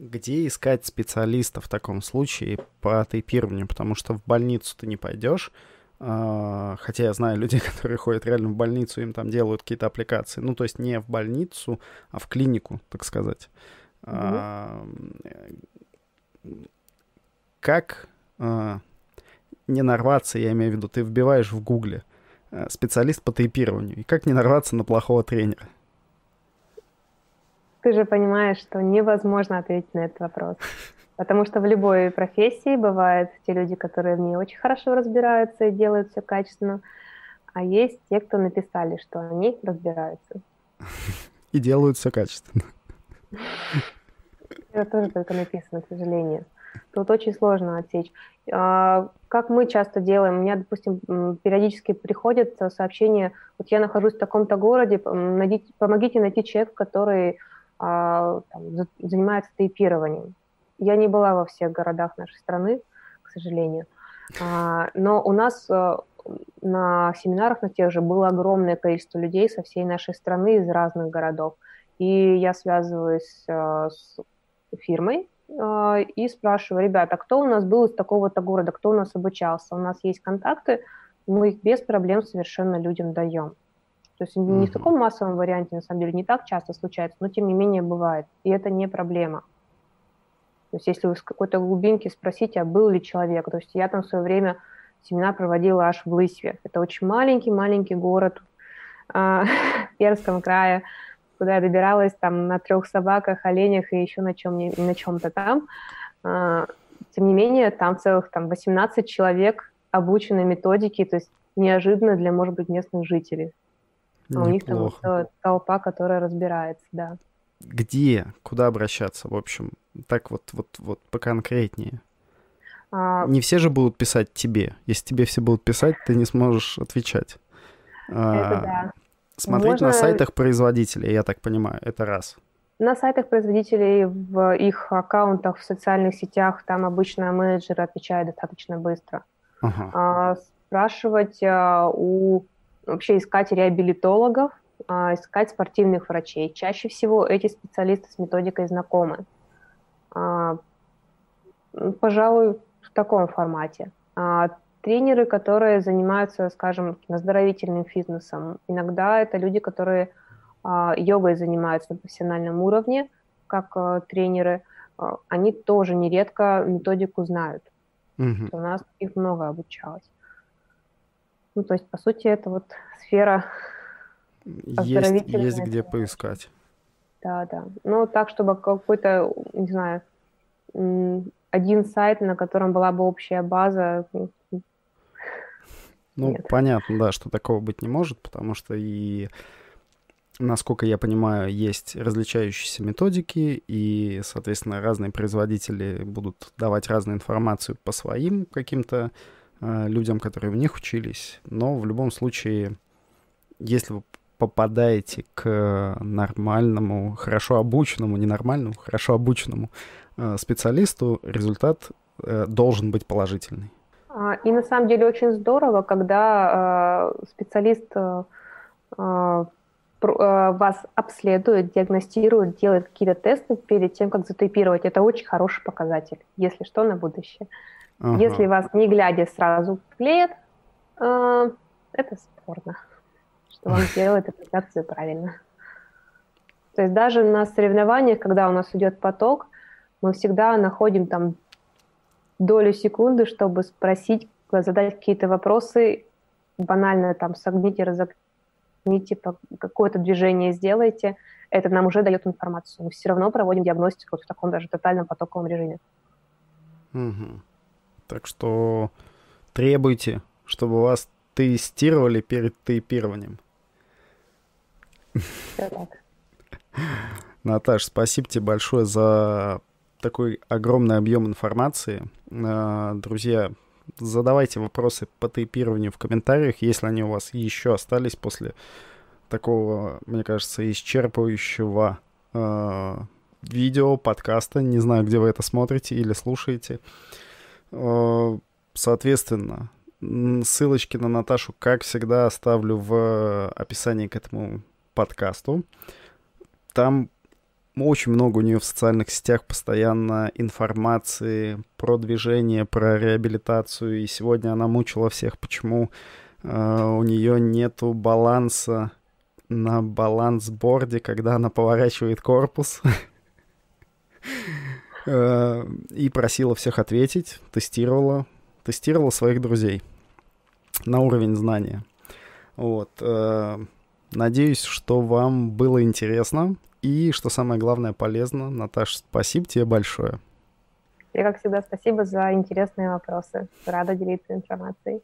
Speaker 1: Где искать специалиста в таком случае по тейпированию? Потому что в больницу ты не пойдешь, а, хотя я знаю людей, которые ходят реально в больницу, им там делают какие-то аппликации. Ну, то есть не в больницу, а в клинику, так сказать. Mm-hmm. Как а, не нарваться, я имею в виду, ты вбиваешь в гугле э, специалист по тейпированию, и как не нарваться на плохого тренера?
Speaker 2: Ты же понимаешь, что невозможно ответить на этот вопрос. Потому что в любой профессии бывают те люди, которые в ней очень хорошо разбираются и делают все качественно, а есть те, кто написали, что они разбираются.
Speaker 1: И делают все качественно.
Speaker 2: Это тоже только написано, к сожалению. Тут очень сложно отсечь. А, как мы часто делаем, у меня, допустим, периодически приходят сообщения, вот я нахожусь в таком-то городе, помогите найти человека, который а, там, занимается тейпированием. Я не была во всех городах нашей страны, к сожалению. А, но у нас на семинарах на тех же было огромное количество людей со всей нашей страны из разных городов. И я связываюсь с фирмой, а, и спрашиваю, ребята, кто у нас был из такого-то города, кто у нас обучался, у нас есть контакты, мы их без проблем совершенно людям даем. То есть не в таком массовом варианте, на самом деле, не так часто случается, но тем не менее бывает. И это не проблема. То есть если вы с какой-то глубинки спросите, а был ли человек, то есть я там в свое время семена проводила аж в Лысьве. Это очень маленький-маленький город э, Пермском крае куда я добиралась там на трех собаках, оленях и еще на, чем, на чем-то там. А, тем не менее, там целых там 18 человек обучены методике, то есть неожиданно для, может быть, местных жителей. А у них там толпа, которая разбирается, да.
Speaker 1: Где, куда обращаться, в общем, так вот, вот, вот поконкретнее? А... Не все же будут писать тебе. Если тебе все будут писать, ты не сможешь отвечать.
Speaker 2: Это а... да.
Speaker 1: Смотреть Можно... на сайтах производителей, я так понимаю, это раз.
Speaker 2: На сайтах производителей, в их аккаунтах, в социальных сетях, там обычно менеджеры отвечают достаточно быстро. Ага. А, спрашивать а, у вообще искать реабилитологов, а, искать спортивных врачей. Чаще всего эти специалисты с методикой знакомы. А, пожалуй, в таком формате. А, тренеры, которые занимаются, скажем, оздоровительным фитнесом, иногда это люди, которые йогой занимаются на профессиональном уровне, как тренеры, они тоже нередко методику знают. Угу. У нас их много обучалось. Ну, то есть, по сути, это вот сфера
Speaker 1: есть, есть где поискать.
Speaker 2: Да, да. Ну, так, чтобы какой-то, не знаю, один сайт, на котором была бы общая база. Ну,
Speaker 1: Нет. понятно, да, что такого быть не может, потому что и насколько я понимаю, есть различающиеся методики, и, соответственно, разные производители будут давать разную информацию по своим каким-то э, людям, которые в них учились. Но в любом случае, если вы попадаете к нормальному, хорошо обученному, не нормальному, хорошо обученному э, специалисту, результат э, должен быть положительный.
Speaker 2: А, и на самом деле очень здорово, когда э, специалист э, э Э, вас обследует, диагностирует, делает какие-то тесты перед тем, как затейпировать. Это очень хороший показатель, если что, на будущее. Ага. Если вас не глядя сразу клеят, э, это спорно, что он делает аппликацию правильно. То есть даже на соревнованиях, когда у нас идет поток, мы всегда находим там долю секунды, чтобы спросить, задать какие-то вопросы, банально там согните, разогните какое-то движение сделайте, это нам уже дает информацию. Мы все равно проводим диагностику вот в таком даже тотальном потоковом режиме.
Speaker 1: Угу. Так что требуйте, чтобы вас тестировали перед тейпированием. Наташ, спасибо тебе большое за такой огромный объем информации. А, друзья, задавайте вопросы по тейпированию в комментариях, если они у вас еще остались после такого, мне кажется, исчерпывающего э, видео, подкаста. Не знаю, где вы это смотрите или слушаете. Э, соответственно, ссылочки на Наташу, как всегда, оставлю в описании к этому подкасту. Там очень много у нее в социальных сетях постоянно информации про движение, про реабилитацию. И сегодня она мучила всех, почему э, у нее нету баланса на балансборде, когда она поворачивает корпус. Э, и просила всех ответить, тестировала, тестировала своих друзей на уровень знания. Вот. Э, надеюсь, что вам было интересно. И, что самое главное, полезно. Наташа, спасибо тебе большое.
Speaker 2: И, как всегда, спасибо за интересные вопросы. Рада делиться информацией.